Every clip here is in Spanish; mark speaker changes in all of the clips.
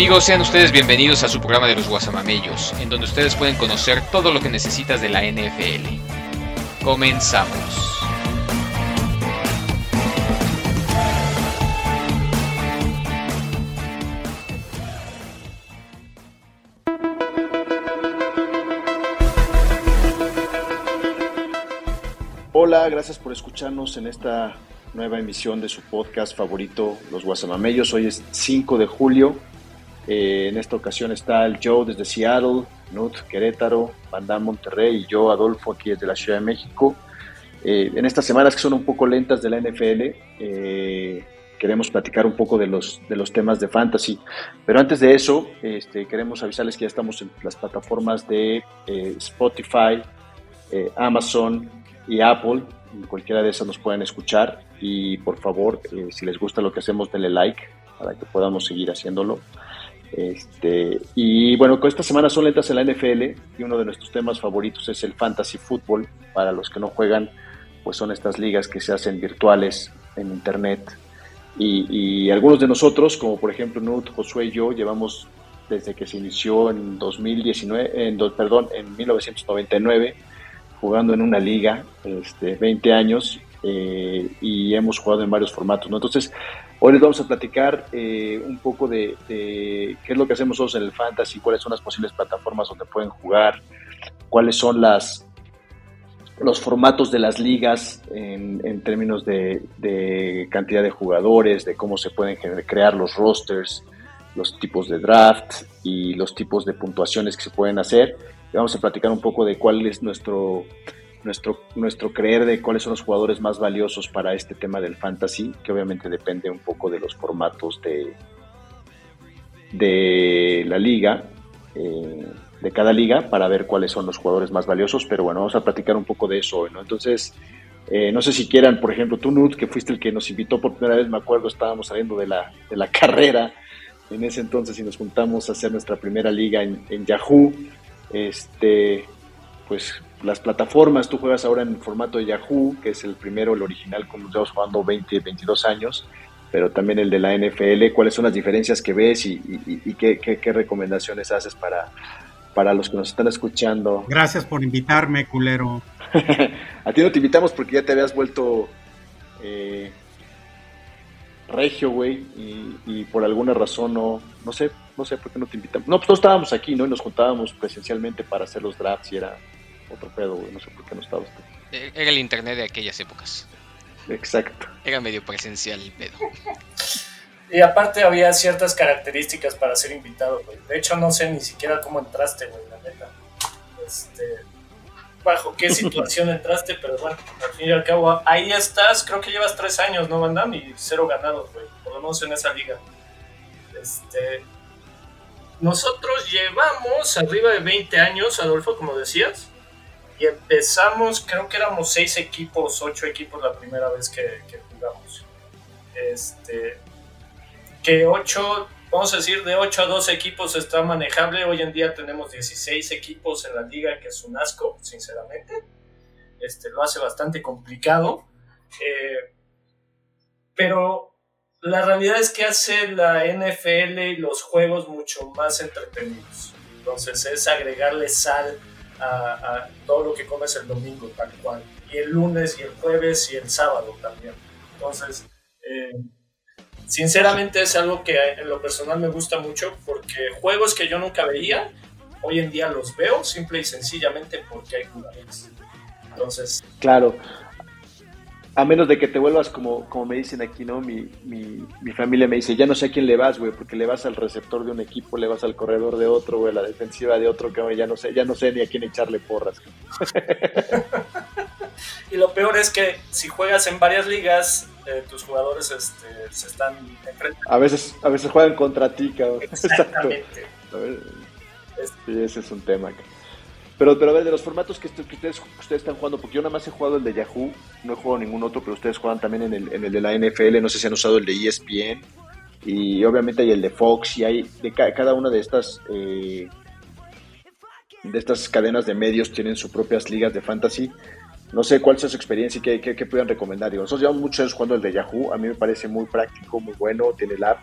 Speaker 1: Amigos, sean ustedes bienvenidos a su programa de los Guasamamellos, en donde ustedes pueden conocer todo lo que necesitas de la NFL. Comenzamos.
Speaker 2: Hola, gracias por escucharnos en esta nueva emisión de su podcast favorito, Los Guasamamellos. Hoy es 5 de julio eh, en esta ocasión está el Joe desde Seattle, Nut Querétaro, Bandán Monterrey y yo, Adolfo, aquí desde la Ciudad de México. Eh, en estas semanas que son un poco lentas de la NFL, eh, queremos platicar un poco de los, de los temas de fantasy. Pero antes de eso, este, queremos avisarles que ya estamos en las plataformas de Spotify, Amazon y Apple. En cualquiera de esas nos pueden escuchar. Y por favor, si les gusta lo que hacemos, denle like para que podamos seguir haciéndolo. Este, y bueno, con esta semana son lentas en la NFL y uno de nuestros temas favoritos es el fantasy fútbol. Para los que no juegan, pues son estas ligas que se hacen virtuales en internet. Y, algunos de nosotros, como por ejemplo Nut, Josué y yo, llevamos desde que se inició en 2019, en, perdón, en 1999, jugando en una liga, este, 20 años, eh, y hemos jugado en varios formatos. ¿no? Entonces, Hoy les vamos a platicar eh, un poco de, qué es lo que hacemos nosotros en el fantasy, cuáles son las posibles plataformas donde pueden jugar, cuáles son las los formatos de las ligas en, términos de, cantidad de jugadores, de cómo se pueden crear los rosters, los tipos de draft y los tipos de puntuaciones que se pueden hacer. vamos a platicar un poco de cuál es nuestro nuestro, nuestro creer de cuáles son los jugadores más valiosos para este tema del fantasy, que obviamente depende un poco de los formatos de, de la liga, eh, de cada liga, para ver cuáles son los jugadores más valiosos, pero bueno, vamos a platicar un poco de eso hoy, ¿no? Entonces, eh, no sé si quieran, por ejemplo, tú, Nut, que fuiste el que nos invitó por primera vez, me acuerdo, estábamos saliendo de la, de la carrera en ese entonces y nos juntamos a hacer nuestra primera liga en, en Yahoo. Este, pues las plataformas. Tú juegas ahora en formato de Yahoo, que es el primero, el original, como estamos jugando 20, 22 años, pero también el de la NFL. ¿Cuáles son las diferencias que ves y, qué, qué, recomendaciones haces para, para los que nos están escuchando?
Speaker 3: Gracias por invitarme, culero.
Speaker 2: A ti no te invitamos porque ya te habías vuelto eh, regio, güey, y, por alguna razón no, no sé, no sé por qué no te invitamos. No, pues no estábamos aquí, ¿no? Y nos juntábamos presencialmente para hacer los drafts y era otro pedo, güey, no sé por qué no estabas tú.
Speaker 1: Eh, era el internet de aquellas épocas.
Speaker 2: Exacto.
Speaker 1: Era medio presencial el pedo.
Speaker 4: Y aparte había ciertas características para ser invitado, güey. De hecho, no sé ni siquiera cómo entraste, güey, la neta. Este, bajo qué situación entraste, pero bueno, al fin y al cabo, ahí estás, creo que llevas tres años, ¿no, Van Y cero ganados, güey, por lo menos en esa liga. Este, nosotros llevamos arriba de 20 años, Adolfo, como decías, y empezamos, creo que éramos seis equipos, ocho equipos la primera vez que, jugamos. Este, que ocho vamos a decir, de 8 a 12 equipos está manejable. Hoy en día tenemos 16 equipos en la liga, que es un asco, sinceramente. Este, lo hace bastante complicado. Eh, pero la realidad es que hace la NFL y los juegos mucho más entretenidos. Entonces es agregarle sal a, todo lo que comes el domingo, tal cual. Y el lunes y el jueves y el sábado también. Entonces, eh, sinceramente es algo que en lo personal me gusta mucho porque juegos que yo nunca veía, hoy en día los veo simple y sencillamente porque hay jugadores. Entonces...
Speaker 2: Claro. A menos de que te vuelvas como, como me dicen aquí, ¿no? Mi, mi, mi familia me dice, ya no sé a quién le vas, güey, porque le vas al receptor de un equipo, le vas al corredor de otro, güey, a la defensiva de otro, que ya no sé, ya no sé ni a quién echarle porras.
Speaker 4: y lo peor es que si juegas en varias ligas, eh, tus jugadores este, se están
Speaker 2: A veces, a veces juegan contra ti, cabrón.
Speaker 4: Exactamente.
Speaker 2: Sí, ese es un tema. Pero, pero a ver, de los formatos que, ustedes, ustedes están jugando, porque yo nada más he jugado el de Yahoo, no he jugado ningún otro, pero ustedes juegan también en el, en el de la NFL, no sé si han usado el de ESPN, y obviamente hay el de Fox, y hay de cada una de estas eh, de estas cadenas de medios tienen sus propias ligas de fantasy. No sé cuál es su experiencia y qué, qué, puedan recomendar. nosotros llevamos muchos años jugando el de Yahoo. A mí me parece muy práctico, muy bueno. Tiene el app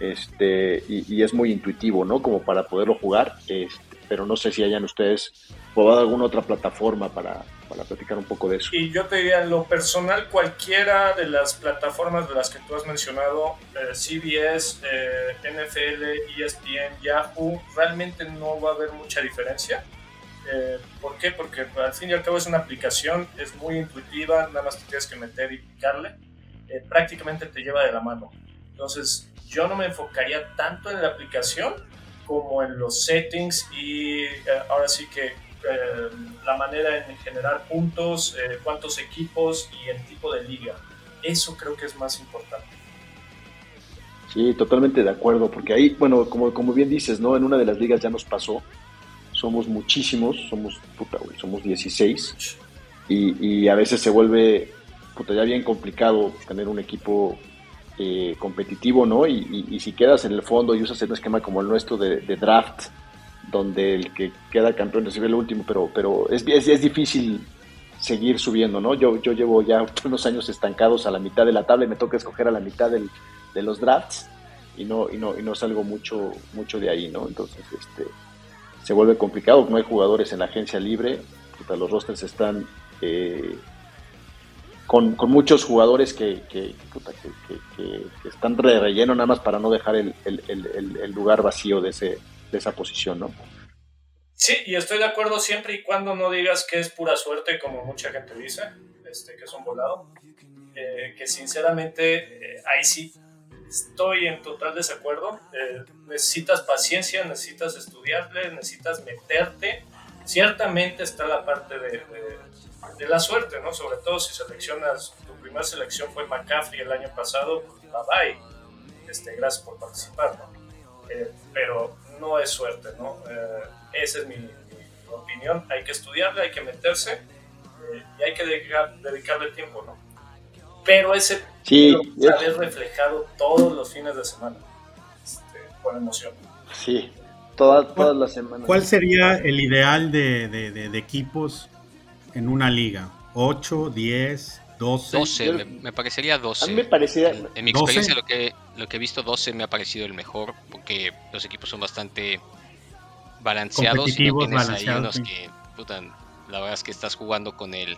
Speaker 2: este, y, es muy intuitivo, ¿no? Como para poderlo jugar. Este, pero no sé si hayan ustedes probado alguna otra plataforma para, para platicar un poco de eso.
Speaker 4: Y yo te diría, en lo personal, cualquiera de las plataformas de las que tú has mencionado, eh, CBS, eh, NFL, ESPN, Yahoo, realmente no va a haber mucha diferencia eh, ¿Por qué? Porque al fin y al cabo es una aplicación, es muy intuitiva, nada más te tienes que meter y picarle. Eh, prácticamente te lleva de la mano. Entonces, yo no me enfocaría tanto en la aplicación como en los settings y eh, ahora sí que la manera en generar puntos, cuántos equipos y el tipo de liga. Eso creo que es más importante.
Speaker 2: Sí, totalmente de acuerdo, porque ahí, bueno, como, como bien dices, ¿no? En una de las ligas ya nos pasó somos muchísimos, somos, puta, güey, somos 16 y, a veces se vuelve, puta, ya bien complicado tener un equipo eh, competitivo, ¿no? Y, si quedas en el fondo y usas un esquema como el nuestro de, draft, donde el que queda campeón recibe el último, pero, pero es, es, difícil seguir subiendo, ¿no? Yo, yo llevo ya unos años estancados a la mitad de la tabla y me toca escoger a la mitad de los drafts y no, y no, y no salgo mucho, mucho de ahí, ¿no? Entonces, este, se vuelve complicado, no hay jugadores en la agencia libre, los rosters están eh, con, muchos jugadores que, que, están de relleno nada más para no dejar el, lugar vacío de, ese, de esa posición, ¿no?
Speaker 4: Sí, y estoy de acuerdo siempre y cuando no digas que es pura suerte, como mucha gente dice, este, que es un volado, eh, que sinceramente eh, ahí sí estoy en total desacuerdo. Eh, necesitas paciencia, necesitas estudiarle, necesitas meterte. Ciertamente está la parte de, de, la suerte, ¿no? Sobre todo si seleccionas, tu primera selección fue McCaffrey el año pasado, pues bye bye. Este, gracias por participar, ¿no? Eh, pero no es suerte, ¿no? Eh, esa es mi, opinión. Hay que estudiarle, hay que meterse y hay que dedicarle tiempo, ¿no? pero ese
Speaker 2: sí,
Speaker 4: es reflejado todos los fines de semana este, con emoción.
Speaker 2: Sí, todas, todas las semanas.
Speaker 3: ¿Cuál sería el ideal de, de, de, equipos en una liga? ¿8, 10, 12?
Speaker 1: 12, me, me, parecería 12.
Speaker 2: A mí me parecía...
Speaker 1: En, en mi experiencia lo que, lo que he visto 12 me ha parecido el mejor porque los equipos son bastante balanceados y no tienes ahí unos sí. que, puta, la verdad es que estás jugando con el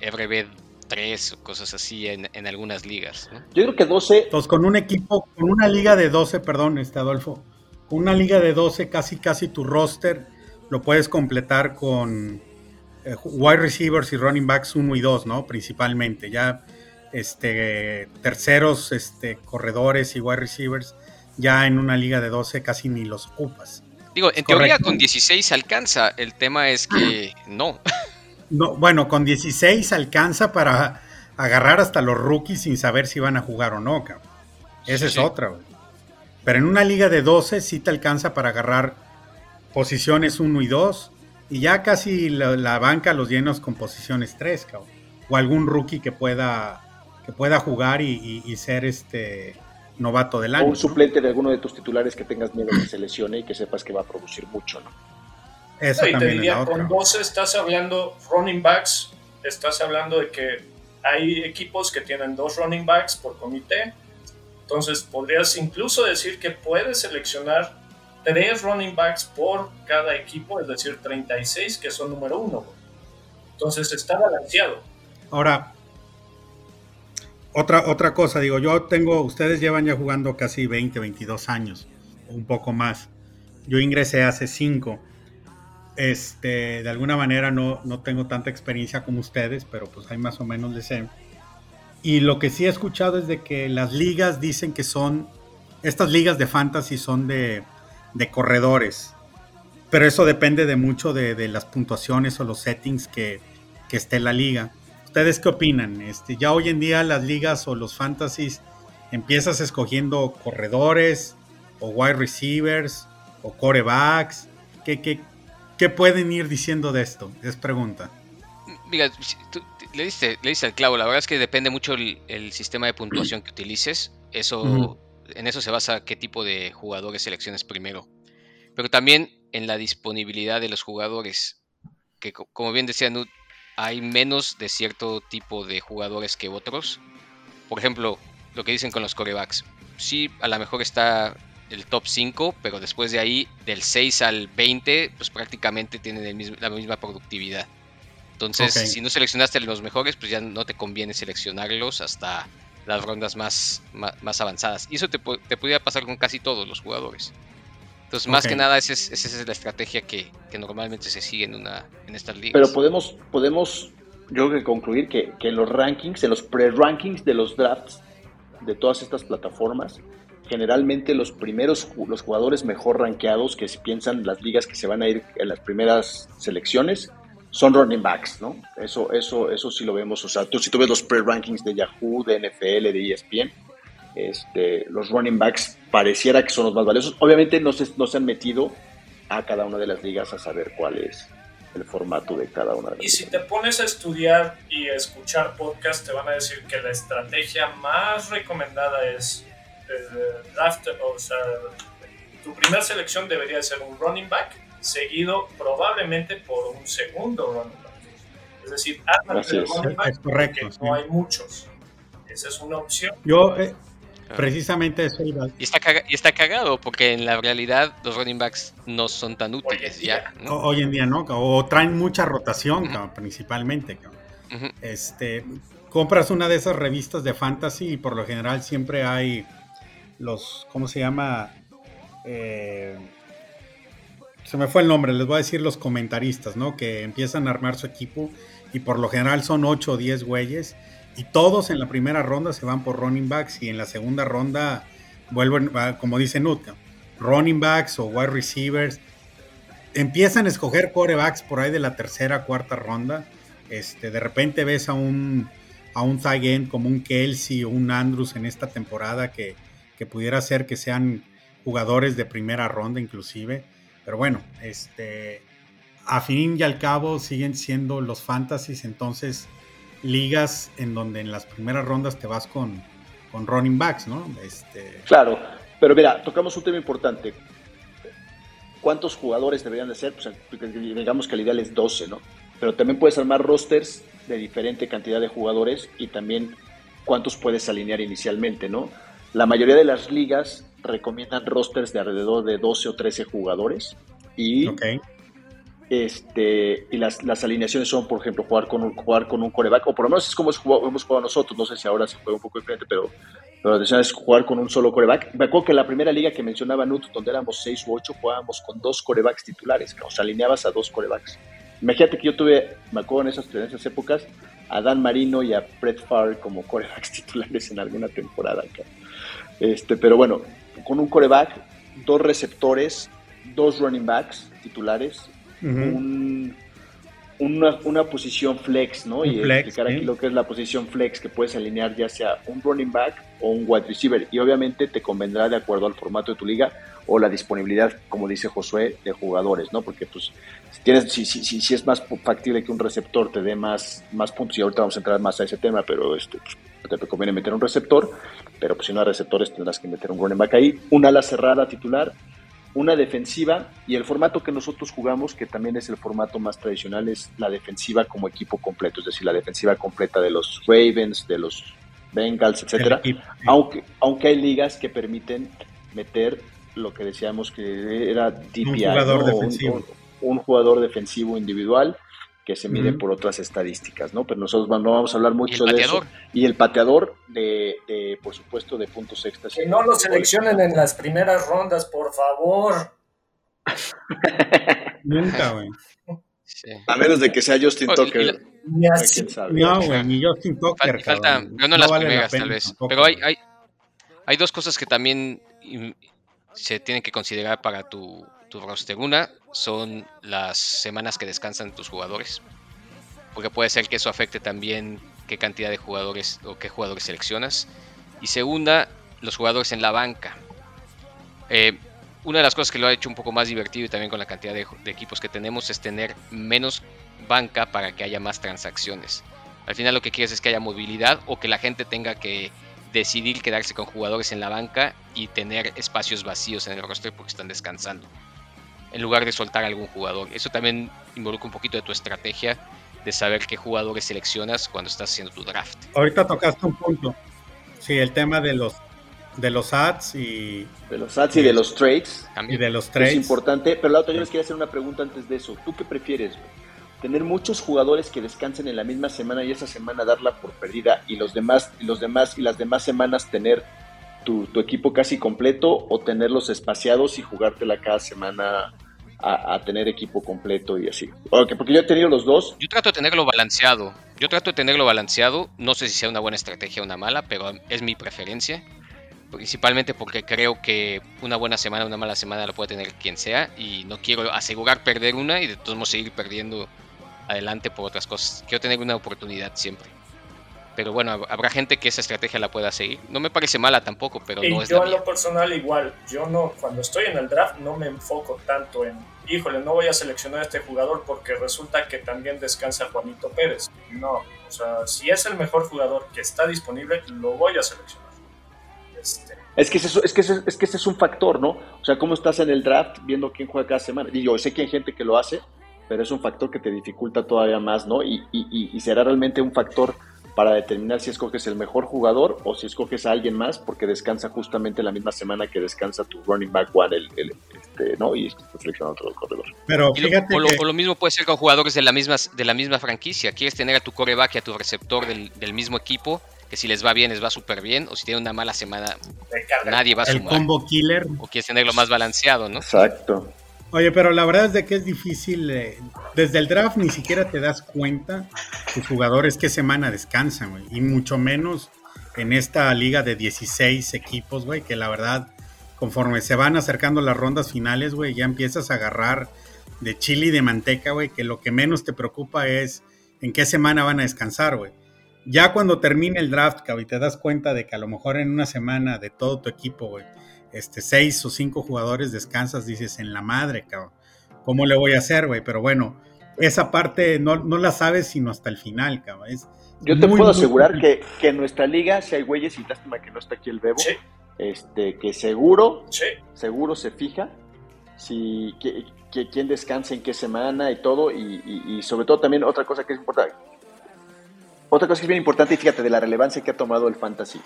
Speaker 1: RB 3 o cosas así en, en algunas ligas. ¿no?
Speaker 2: Yo creo que 12.
Speaker 3: Entonces, con un equipo, con una liga de 12, perdón, este Adolfo, con una liga de 12, casi casi tu roster lo puedes completar con eh, wide receivers y running backs 1 y 2, ¿no? Principalmente. Ya este terceros este corredores y wide receivers ya en una liga de 12 casi ni los ocupas.
Speaker 1: Digo, en teoría con 16 alcanza, el tema es que no.
Speaker 3: No, bueno, con 16 alcanza para agarrar hasta los rookies sin saber si van a jugar o no, cabrón. Esa sí, es sí. otra, güey. Pero en una liga de 12 sí te alcanza para agarrar posiciones 1 y 2 y ya casi la, la, banca los llenos con posiciones 3, cabrón. O algún rookie que pueda que pueda jugar y, y, y ser este novato del año.
Speaker 2: O un suplente ¿no? de alguno de tus titulares que tengas miedo que se lesione y que sepas que va a producir mucho, ¿no?
Speaker 5: Eso no, y te diría, con 12 estás hablando running backs, estás hablando de que hay equipos que tienen dos running backs por comité, entonces podrías incluso decir que puedes seleccionar tres running backs por cada equipo, es decir, 36 que son número uno. Entonces está balanceado.
Speaker 3: Ahora, otra, otra cosa, digo, yo tengo, ustedes llevan ya jugando casi 20, 22 años, un poco más. Yo ingresé hace 5 este, de alguna manera no, no, tengo tanta experiencia como ustedes, pero pues hay más o menos le sé. Y lo que sí he escuchado es de que las ligas dicen que son, estas ligas de fantasy son de, de corredores, pero eso depende de mucho de, de, las puntuaciones o los settings que, que esté la liga. ¿Ustedes qué opinan? Este, ya hoy en día las ligas o los fantasies empiezas escogiendo corredores o wide receivers o corebacks. ¿Qué, qué, ¿Qué pueden ir diciendo de esto? Es pregunta.
Speaker 1: Mira, tú, le, diste, le diste al clavo. La verdad es que depende mucho el, el sistema de puntuación que utilices. Eso, uh -huh. En eso se basa qué tipo de jugadores selecciones primero. Pero también en la disponibilidad de los jugadores. Que como bien decía Nut, hay menos de cierto tipo de jugadores que otros. Por ejemplo, lo que dicen con los corebacks. Sí, a lo mejor está el top 5, pero después de ahí, del 6 al 20, pues prácticamente tienen el mismo, la misma productividad. Entonces, okay. si no seleccionaste los mejores, pues ya no te conviene seleccionarlos hasta las rondas más, más, más avanzadas. Y eso te, te, podría pasar con casi todos los jugadores. Entonces, más okay. que nada, esa es, esa es la estrategia que, que, normalmente se sigue en, una, en estas ligas.
Speaker 2: Pero podemos, podemos yo creo que concluir que, que en los rankings, en los pre-rankings de los drafts de todas estas plataformas, generalmente los primeros los jugadores mejor rankeados que se piensan las ligas que se van a ir en las primeras selecciones son running backs, ¿no? Eso, eso, eso sí lo vemos. O sea, tú si tú ves los pre-rankings de Yahoo, de NFL, de ESPN, este, los running backs pareciera que son los más valiosos. Obviamente no se, no se han metido a cada una de las ligas a saber cuál es el formato de cada una de las
Speaker 5: Y si te pones a estudiar y a escuchar podcast, te van a decir que la estrategia más recomendada es eh, draft, o sea, tu primera selección debería ser un running back, seguido probablemente por un segundo running back. Es decir,
Speaker 3: Así es. running back es correcto,
Speaker 5: sí. no hay muchos. Esa es una opción.
Speaker 3: Yo, eh, precisamente eso iba.
Speaker 1: Y está, caga y está cagado, porque en la realidad los running backs no son tan útiles
Speaker 3: hoy
Speaker 1: ya.
Speaker 3: ¿no? Hoy en día no, o traen mucha rotación, uh -huh. principalmente. Uh -huh. Este, compras una de esas revistas de fantasy y por lo general siempre hay los, ¿cómo se llama? Eh, se me fue el nombre, les voy a decir los comentaristas, ¿no? Que empiezan a armar su equipo y por lo general son 8 o 10 güeyes y todos en la primera ronda se van por running backs y en la segunda ronda vuelven, como dice Nutka, running backs o wide receivers. Empiezan a escoger corebacks por ahí de la tercera, cuarta ronda. Este, de repente ves a un, a un tight como un Kelsey o un Andrews en esta temporada que, que pudiera ser que sean jugadores de primera ronda inclusive. Pero bueno, este, a fin y al cabo siguen siendo los fantasies, entonces ligas en donde en las primeras rondas te vas con, con running backs, ¿no? Este...
Speaker 2: Claro, pero mira, tocamos un tema importante. ¿cuántos jugadores deberían de ser? Pues digamos que el ideal es 12, ¿no? Pero también puedes armar rosters de diferente cantidad de jugadores y también cuántos puedes alinear inicialmente, ¿no? La mayoría de las ligas recomiendan rosters de alrededor de 12 o 13 jugadores y este, y las, las, alineaciones son, por ejemplo, jugar con un, jugar con un coreback, o por lo menos es como hemos jugado nosotros, no sé si ahora se juega un poco diferente, pero, pero la es jugar con un solo coreback. Me acuerdo que la primera liga que mencionaba Nut, donde éramos 6 u 8, jugábamos con dos corebacks titulares, o sea, alineabas a dos corebacks. Imagínate que yo tuve, me acuerdo en esas, en esas épocas, a Dan Marino y a Brett Favre como corebacks titulares en alguna temporada. Este, pero bueno, con un coreback, dos receptores, dos running backs titulares una, posición flex, ¿no? y explicar aquí lo que es la posición flex, que puedes alinear ya sea un running back o un wide receiver. Y obviamente te convendrá de acuerdo al formato de tu liga o la disponibilidad, como dice Josué, de jugadores, ¿no? Porque pues si, tienes, si, si, si, es más factible que un receptor te dé más, más puntos, y ahorita vamos a entrar más a ese tema, pero este, pues, te conviene meter un receptor, pero pues si no hay receptores tendrás que meter un running back ahí, una ala cerrada titular una defensiva y el formato que nosotros jugamos, que también es el formato más tradicional, es la defensiva como equipo completo, es decir, la defensiva completa de los Ravens, de los Bengals, etcétera. Aunque, aunque hay ligas que permiten meter lo que decíamos que era DPI, un jugador, defensivo. un jugador defensivo individual que se mide por otras estadísticas, ¿no? Pero nosotros no vamos a hablar mucho de eso. Y el pateador, de, por supuesto, de puntos extras.
Speaker 4: Que no lo seleccionen en las primeras rondas, por favor.
Speaker 3: Nunca, güey.
Speaker 2: A menos de que sea Justin Tucker.
Speaker 3: No, güey, ni Justin Tucker.
Speaker 1: Falta, no, no las primeras, tal vez. Pero hay, hay, hay dos cosas que también se tienen que considerar para tu, tu roster. Una son las semanas que descansan tus jugadores, porque puede ser que eso afecte también qué cantidad de jugadores o qué jugadores seleccionas. Y segunda, los jugadores en la banca. Eh, una de las cosas que lo ha hecho un poco más divertido y también con la cantidad de, equipos que tenemos es tener menos banca para que haya más transacciones. Al final lo que quieres es que haya movilidad o que la gente tenga que decidir quedarse con jugadores en la banca y tener espacios vacíos en el roster porque están descansando en lugar de soltar a algún jugador. Eso también involucra un poquito de tu estrategia de saber qué jugadores seleccionas cuando estás haciendo tu draft.
Speaker 3: Ahorita tocaste un punto. Sí, el tema de los de los ads y
Speaker 2: de los ads y de los trades.
Speaker 3: Y de los trades.
Speaker 2: Es importante, pero la otra yo les quería hacer una pregunta antes de eso. ¿Tú qué prefieres? Tener muchos jugadores que descansen en la misma semana y esa semana darla por perdida y los demás y los demás y las demás semanas tener tu, equipo casi completo o tenerlos espaciados y jugártela cada semana a, tener equipo completo y así. Porque, porque yo he tenido los dos.
Speaker 1: Yo trato de tenerlo balanceado. Yo trato de tenerlo balanceado. No sé si sea una buena estrategia o una mala, pero es mi preferencia. Principalmente porque creo que una buena semana, una mala semana la puede tener quien sea. Y no quiero asegurar perder una y de todos modos seguir perdiendo adelante por otras cosas. Quiero tener una oportunidad siempre. Pero bueno, habrá gente que esa estrategia la pueda seguir. No me parece mala tampoco, pero no es
Speaker 4: Yo en lo personal igual, yo no, cuando estoy en el draft no me enfoco tanto en, híjole, no voy a seleccionar a este jugador porque resulta que también descansa Juanito Pérez. No, o sea, si es el mejor jugador que está disponible, lo voy a seleccionar.
Speaker 2: Este. Es que, ese, es, que es que ese es un factor, ¿no? O sea, cómo estás en el draft viendo quién juega cada semana. Y yo sé que hay gente que lo hace, pero es un factor que te dificulta todavía más, ¿no? Y, y, y será realmente un factor para determinar si escoges el mejor jugador o si escoges a alguien más porque descansa justamente la misma semana que descansa tu running back one, el, este, ¿no? Y estás seleccionando otro corredor.
Speaker 1: Pero fíjate lo, lo, mismo puede ser con jugadores de la misma, de la misma franquicia. Quieres tener a tu coreback y a tu receptor del, mismo equipo, que si les va bien, les va súper bien, o si tiene una mala semana, nadie va a sumar.
Speaker 3: El combo killer.
Speaker 1: O quieres tenerlo más balanceado, ¿no?
Speaker 2: Exacto.
Speaker 3: Oye, pero la verdad es de que es difícil. Eh, desde el draft ni siquiera te das cuenta tus jugadores qué semana descansan, güey. Y mucho menos en esta liga de 16 equipos, güey, que la verdad, conforme se van acercando las rondas finales, güey, ya empiezas a agarrar de chile y de manteca, güey, que lo que menos te preocupa es en qué semana van a descansar, güey. Ya cuando termine el draft, cabrón, te das cuenta de que a lo mejor en una semana de todo tu equipo, güey, este, seis o cinco jugadores descansas, dices, en la madre, cabrón. ¿Cómo le voy a hacer, güey? Pero bueno, esa parte no, no, la sabes sino hasta el final, cabrón.
Speaker 2: Yo te puedo asegurar que, que, en nuestra liga, si hay güeyes, y lástima que no está aquí el Bebo, este, que seguro, seguro se fija si quién descansa en qué semana y todo, y, sobre todo también otra cosa que es importante, otra cosa que es bien importante, y fíjate, de la relevancia que ha tomado el fantasy.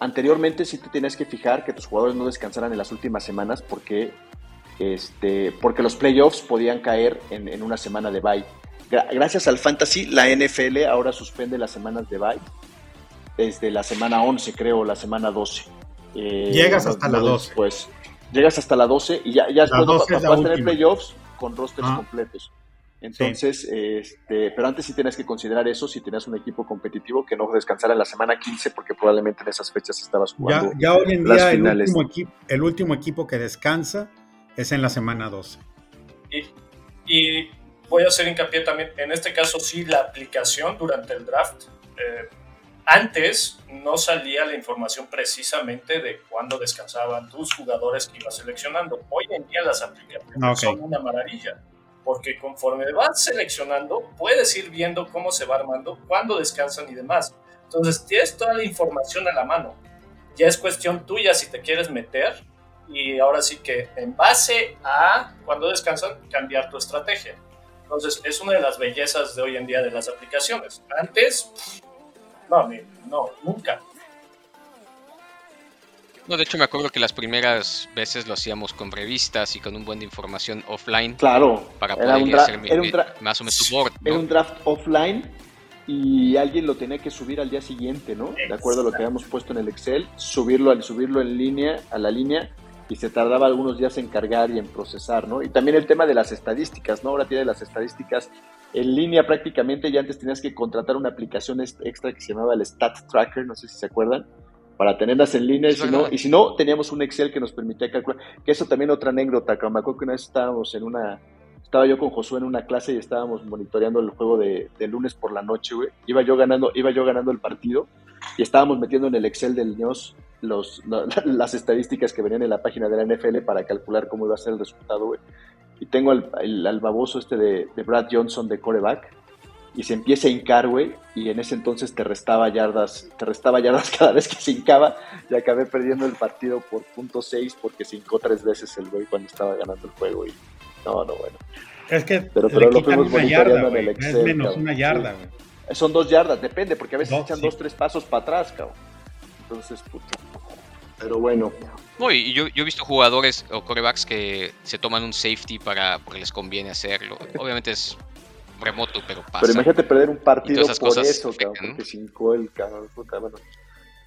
Speaker 2: Anteriormente sí te tenías que fijar que tus jugadores no descansaran en las últimas semanas porque, este, porque los playoffs podían caer en, en una semana de bye. Gracias al fantasy, la NFL ahora suspende las semanas de bye desde la semana 11, creo, la semana 12.
Speaker 3: Eh, Llegas hasta la 12.
Speaker 2: Pues llegas hasta la 12 y ya, ya después vas, a tener playoffs con rosters completos. Entonces, este, pero antes sí tienes que considerar eso si tienes un equipo competitivo que no descansara en la semana 15 porque probablemente en esas fechas estabas jugando.
Speaker 3: Ya, hoy en día el último, equipo, el último, equipo, que descansa es en la semana 12.
Speaker 4: Y, voy a hacer hincapié también, en este caso sí, la aplicación durante el draft. Eh, antes no salía la información precisamente de cuándo descansaban tus jugadores que ibas seleccionando. Hoy en día las aplicaciones son una maravilla, porque conforme vas seleccionando, puedes ir viendo cómo se va armando, cuándo descansan y demás. Entonces tienes toda la información a la mano. Ya es cuestión tuya si te quieres meter y ahora sí que en base a cuándo descansan, cambiar tu estrategia. Entonces es una de las bellezas de hoy en día de las aplicaciones. Antes no, no, nunca.
Speaker 1: No, de hecho me acuerdo que las primeras veces lo hacíamos con revistas y con un buen de información offline.
Speaker 2: Claro.
Speaker 1: Para poder hacer más o menos tu board.
Speaker 2: Era un draft offline y alguien lo tenía que subir al día siguiente, ¿no? De acuerdo a lo que habíamos puesto en el Excel, subirlo al subirlo en línea, a la línea, y se tardaba algunos días en cargar y en procesar, ¿no? Y también el tema de las estadísticas, ¿no? Ahora tiene las estadísticas en línea prácticamente, ya antes tenías que contratar una aplicación extra que se llamaba el Stat Tracker, no sé si se acuerdan, para tenerlas en línea, y si, no, y si no, teníamos un Excel que nos permitía calcular, que eso también otra anécdota, que me acuerdo que una vez estábamos en una, estaba yo con Josué en una clase y estábamos monitoreando el juego de, lunes por la noche, güey, iba yo ganando, iba yo ganando el partido, y estábamos metiendo en el Excel del NIOS los, las estadísticas que venían en la página de la NFL para calcular cómo iba a ser el resultado, güey. Y tengo el, al baboso este de, Brad Johnson de coreback y se empieza a hincar, güey, y en ese entonces te restaba yardas, te restaba yardas cada vez que se hincaba y acabé perdiendo el partido por punto 6 porque se hincó tres veces el güey cuando estaba ganando el juego y no, no, bueno.
Speaker 3: Es que pero, pero lo fuimos monitoreando en el Excel. Es menos una yarda, güey.
Speaker 2: Son dos yardas, depende, porque a veces echan dos, tres pasos para atrás, cabrón. Entonces, puta. Pero bueno.
Speaker 1: No, y yo, yo he visto jugadores o corebacks que se toman un safety para porque les conviene hacerlo. Obviamente es remoto, pero pasa.
Speaker 2: Pero imagínate perder un partido por eso, cabrón, porque cinco el cabrón.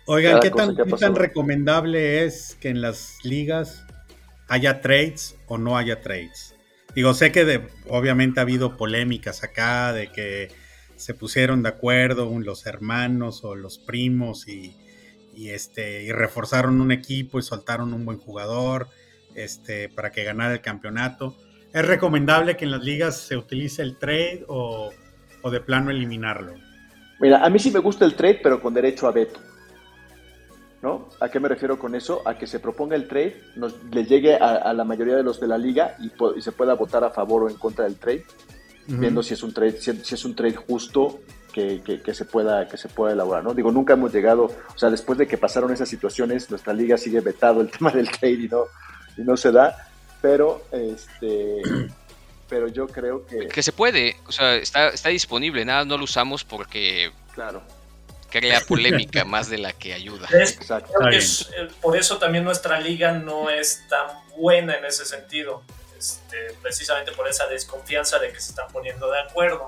Speaker 3: Oigan, ¿qué tan, ¿qué tan recomendable es que en las ligas haya trades o no haya trades? Digo, sé que de, obviamente ha habido polémicas acá de que se pusieron de acuerdo los hermanos o los primos y, este, y reforzaron un equipo y soltaron un buen jugador este, para que ganara el campeonato. ¿Es recomendable que en las ligas se utilice el trade o, de plano eliminarlo?
Speaker 2: Mira, a mí sí me gusta el trade, pero con derecho a veto. ¿No? ¿A qué me refiero con eso? A que se proponga el trade, nos, le llegue a, la mayoría de los de la liga y, y, se pueda votar a favor o en contra del trade viendo si es un trade, si, es un trade justo que, que, se pueda, que se pueda elaborar, ¿no? Digo, nunca hemos llegado, o sea, después de que pasaron esas situaciones, nuestra liga sigue vetado el tema del trade y no, y no se da, pero este pero yo creo que...
Speaker 1: Que se puede, o sea, está, está disponible, nada, no lo usamos porque...
Speaker 2: Claro
Speaker 1: crea polémica más de la que ayuda.
Speaker 4: Exacto. Eh, por eso también nuestra liga no es tan buena en ese sentido. Este, precisamente por esa desconfianza de que se están poniendo de acuerdo.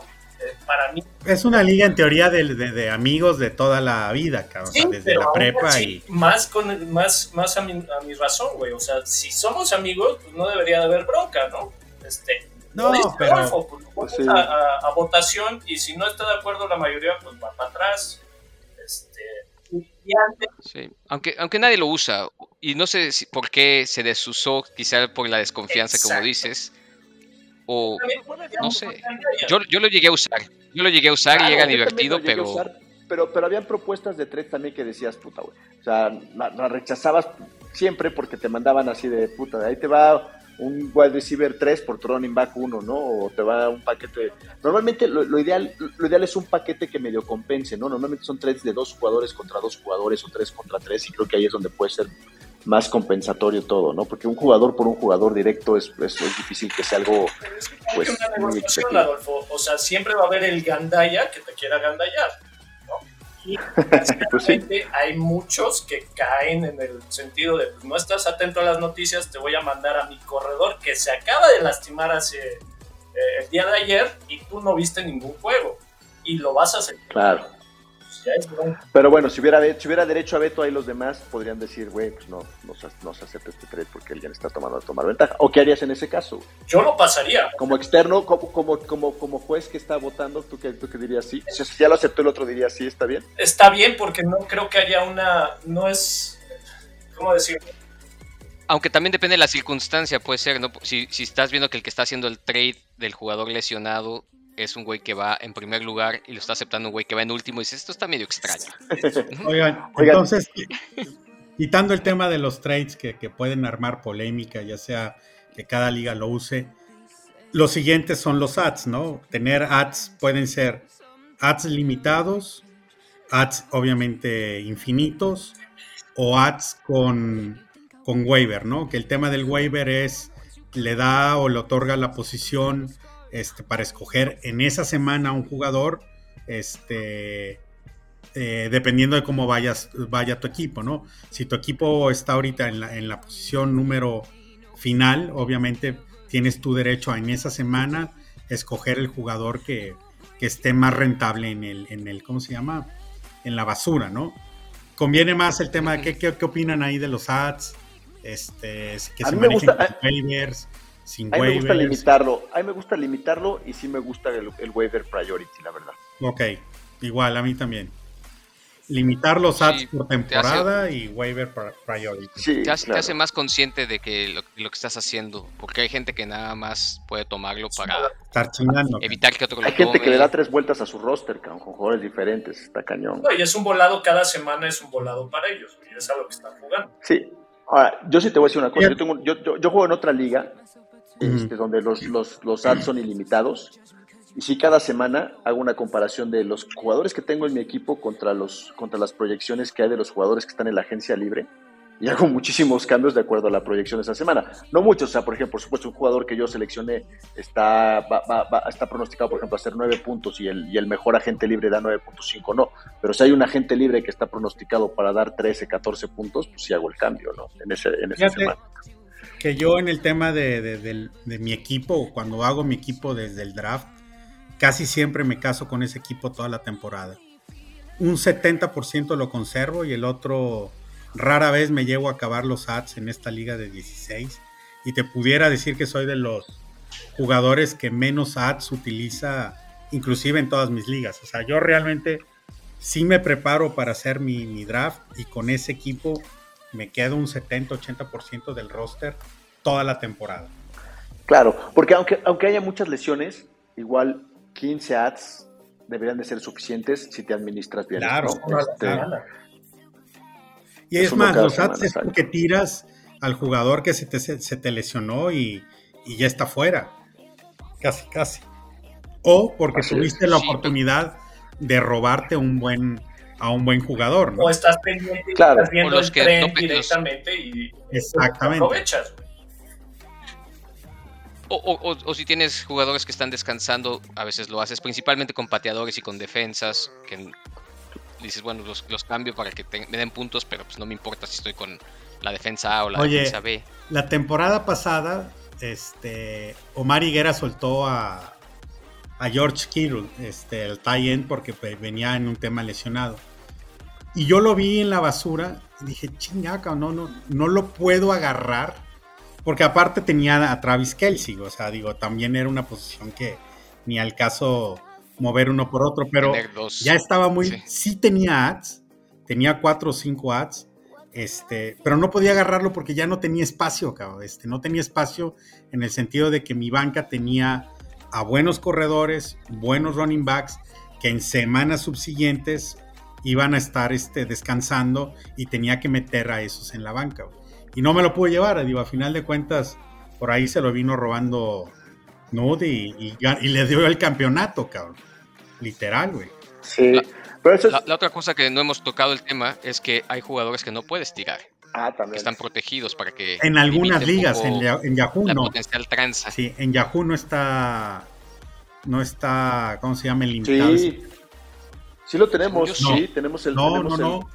Speaker 4: Para mí.
Speaker 3: Es una liga en teoría de, amigos de toda la vida, cabrón, desde la prepa y.
Speaker 4: Más, con, más, más a, mi, a mi razón, güey. O sea, si somos amigos, pues no debería de haber bronca, ¿no? Este,
Speaker 3: no, pero.
Speaker 4: Pues, a, votación y si no está de acuerdo la mayoría, pues va para atrás. Este,
Speaker 1: Sí, aunque, aunque nadie lo usa, y no sé si, por qué se desusó, quizá por la desconfianza, como dices, o no sé. Yo, yo lo llegué a usar, yo lo llegué a usar y era divertido, pero...
Speaker 2: pero... Pero habían propuestas de tres también que decías, puta, güey. O sea, la, rechazabas siempre porque te mandaban así de puta, ahí te va un wide receiver 3 por running back 1, ¿no? O te va un paquete. Normalmente lo, ideal, lo ideal es un paquete que medio compense, ¿no? Normalmente son trades de dos jugadores contra dos jugadores o tres contra tres, y creo que ahí es donde puede ser más compensatorio todo, ¿no? Porque un jugador por un jugador directo es, es, difícil que sea algo, pues,
Speaker 4: una negociación, Adolfo. O sea, siempre va a haber el gandaya que te quiera gandallar, ¿no? Y pues hay muchos que caen en el sentido de, pues, no estás atento a las noticias, te voy a mandar a mi corredor que se acaba de lastimar hace eh, el día de ayer y tú no viste ningún juego y lo vas a hacer.
Speaker 2: Claro. Pero bueno, si hubiera, si hubiera derecho a veto ahí los demás, podrían decir, güey, pues no, no, se acepta este trade porque alguien está tomando a tomar ventaja. ¿O qué harías en ese caso?
Speaker 4: Yo lo pasaría.
Speaker 2: Como externo, como, como, como, como juez que está votando, ¿tú qué, tú qué dirías sí? Si ya lo aceptó el otro, diría sí, está bien.
Speaker 4: Está bien porque no creo que haya una, no es, ¿cómo decirlo?
Speaker 1: Aunque también depende de la circunstancia, puede ser, ¿no? Si, si estás viendo que el que está haciendo el trade del jugador lesionado es un güey que va en primer lugar y lo está aceptando un güey que va en último y dices, esto está medio extraño.
Speaker 3: Oigan, entonces, quitando el tema de los trades que, pueden armar polémica, ya sea que cada liga lo use, los siguientes son los ads, ¿no? Tener ads pueden ser ads limitados, ads obviamente infinitos o ads con, con waiver, ¿no? Que el tema del waiver es, le da o le otorga la posición este, para escoger en esa semana un jugador, este, eh, dependiendo de cómo vayas, vaya tu equipo, ¿no? Si tu equipo está ahorita en la, posición número final, obviamente tienes tu derecho a en esa semana escoger el jugador que, esté más rentable en el, en el, ¿cómo se llama? En la basura, ¿no? Conviene más el tema de qué, qué, opinan ahí de los ads, este, que se manejen waivers,
Speaker 2: a mí me gusta limitarlo. A mí me gusta limitarlo y sí me gusta el, waiver priority, la verdad.
Speaker 3: Ok, igual, a mí también. Limitar los ads por temporada y waiver priority.
Speaker 1: te, hace, más consciente de que lo, que estás haciendo, porque hay gente que nada más puede tomarlo para
Speaker 3: Estar chingando,
Speaker 1: evitar que otro
Speaker 2: Hay gente que le da tres vueltas a su roster, con jugadores diferentes, está cañón.
Speaker 4: y es un volado cada semana, es un volado para ellos, y es a lo que están jugando.
Speaker 2: Sí, ahora, yo sí te voy a decir una cosa, yo, yo juego en otra liga este, donde los, los, los ads son ilimitados. Y sí, cada semana hago una comparación de los jugadores que tengo en mi equipo contra, los, contra las proyecciones que hay de los jugadores que están en la agencia libre. Y hago muchísimos cambios de acuerdo a la proyección de esa semana. No muchos, o sea, por ejemplo, por supuesto, un jugador que yo seleccioné está, va, está pronosticado, por ejemplo, a hacer 9 puntos y el, y el mejor agente libre da 9.5, no. Pero si hay un agente libre que está pronosticado para dar 13, 14 puntos, pues sí hago el cambio, ¿no? En, ese, en esa semana
Speaker 3: que yo en el tema de, mi equipo, cuando hago mi equipo desde el draft, casi siempre me caso con ese equipo toda la temporada. Un 70% lo conservo y el otro rara vez me llevo a acabar los ads en esta liga de 16. Y te pudiera decir que soy de los jugadores que menos ads utiliza, inclusive en todas mis ligas. O sea, yo realmente sí me preparo para hacer mi, mi draft y con ese equipo me quedo un 70-80% del roster toda la temporada.
Speaker 2: Claro, porque aunque, aunque haya muchas lesiones, igual 15 ads deberían de ser suficientes si te administras bien. Claro, este,
Speaker 3: Y es más, los ads es porque tiras al jugador que se te, se te lesionó y, ya está fuera. Casi, casi. O porque tuviste la oportunidad de robarte un buen a un buen jugador.
Speaker 4: ¿no? O estás pendiente y estás viendo el tren directamente y
Speaker 3: Exactamente. aprovechas.
Speaker 1: O, si tienes jugadores que están descansando, a veces lo haces, principalmente con pateadores y con defensas, que dices, bueno, los, los cambio para que me den puntos, pero pues no me importa si estoy con la defensa A o la defensa B.
Speaker 3: La temporada pasada, este, Omar Higuera soltó a, a George Kittle, este, el tie-end, porque pues, venía en un tema lesionado. Y yo lo vi en la basura y dije, chingaca, no, no, no lo puedo agarrar. Porque aparte tenía a Travis Kelsey, o sea, digo, también era una posición que ni al caso mover uno por otro, pero ya estaba muy, sí. tenía ads, tenía cuatro o cinco ads, este, pero no podía agarrarlo porque ya no tenía espacio, cabrón, este, no tenía espacio en el sentido de que mi banca tenía a buenos corredores, buenos running backs, que en semanas subsiguientes iban a estar este, descansando y tenía que meter a esos en la banca. Y no me lo pude llevar, digo, a final de cuentas, por ahí se lo vino robando Nude y, le dio el campeonato, cabrón. Literal, güey.
Speaker 2: Sí.
Speaker 1: La, otra cosa que no hemos tocado el tema es que hay jugadores que no puedes tirar.
Speaker 2: Ah,
Speaker 1: que
Speaker 2: también.
Speaker 1: están protegidos para que
Speaker 3: En algunas ligas, en, Ya- en Yahoo
Speaker 1: la
Speaker 3: no.
Speaker 1: potencial tranza.
Speaker 3: Sí, en Yahoo no está, no está, ¿cómo se llama? Limitado.
Speaker 2: Sí. Sí lo tenemos,
Speaker 1: Según
Speaker 2: sí, tenemos el,
Speaker 3: No,
Speaker 2: tenemos
Speaker 3: no,
Speaker 2: el,
Speaker 3: no.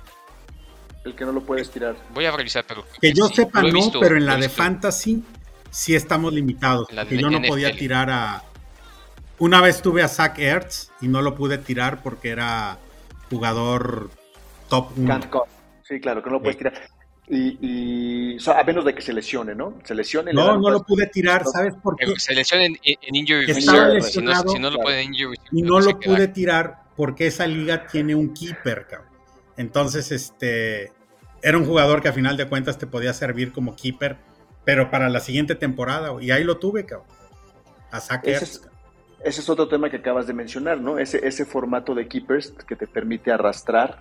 Speaker 2: el que no lo puedes tirar.
Speaker 1: Voy a revisar, pero
Speaker 3: Que yo
Speaker 1: sí,
Speaker 3: sepa no,
Speaker 1: visto,
Speaker 3: pero en la de. Fantasy sí estamos limitados. Que yo no podía
Speaker 1: NFL.
Speaker 3: tirar a... Una vez tuve a Zach Ertz y no lo pude tirar porque era jugador top 1.
Speaker 2: Can't cut. Sí, claro, que no lo puedes
Speaker 3: Sí.
Speaker 2: tirar. Y, y o sea, a menos de que se lesione, ¿no? Se lesione. le
Speaker 3: No, no lo pude tirar,
Speaker 2: no.
Speaker 3: ¿sabes por qué?
Speaker 1: Se lesiona en, en- Injury
Speaker 3: Estaba
Speaker 1: Reserve.
Speaker 3: lesionado,
Speaker 1: si no, si no lo
Speaker 2: claro.
Speaker 1: puede en Injury Reserve,
Speaker 3: y no
Speaker 1: no
Speaker 3: lo pude tirar porque esa liga tiene un keeper, cabrón. Entonces, este era un jugador que a final de cuentas te podía servir como keeper, pero para la siguiente temporada, y ahí lo tuve, cabrón. A
Speaker 2: es, ese es otro tema que acabas de mencionar, ¿no? Ese, ese formato de keepers que te permite arrastrar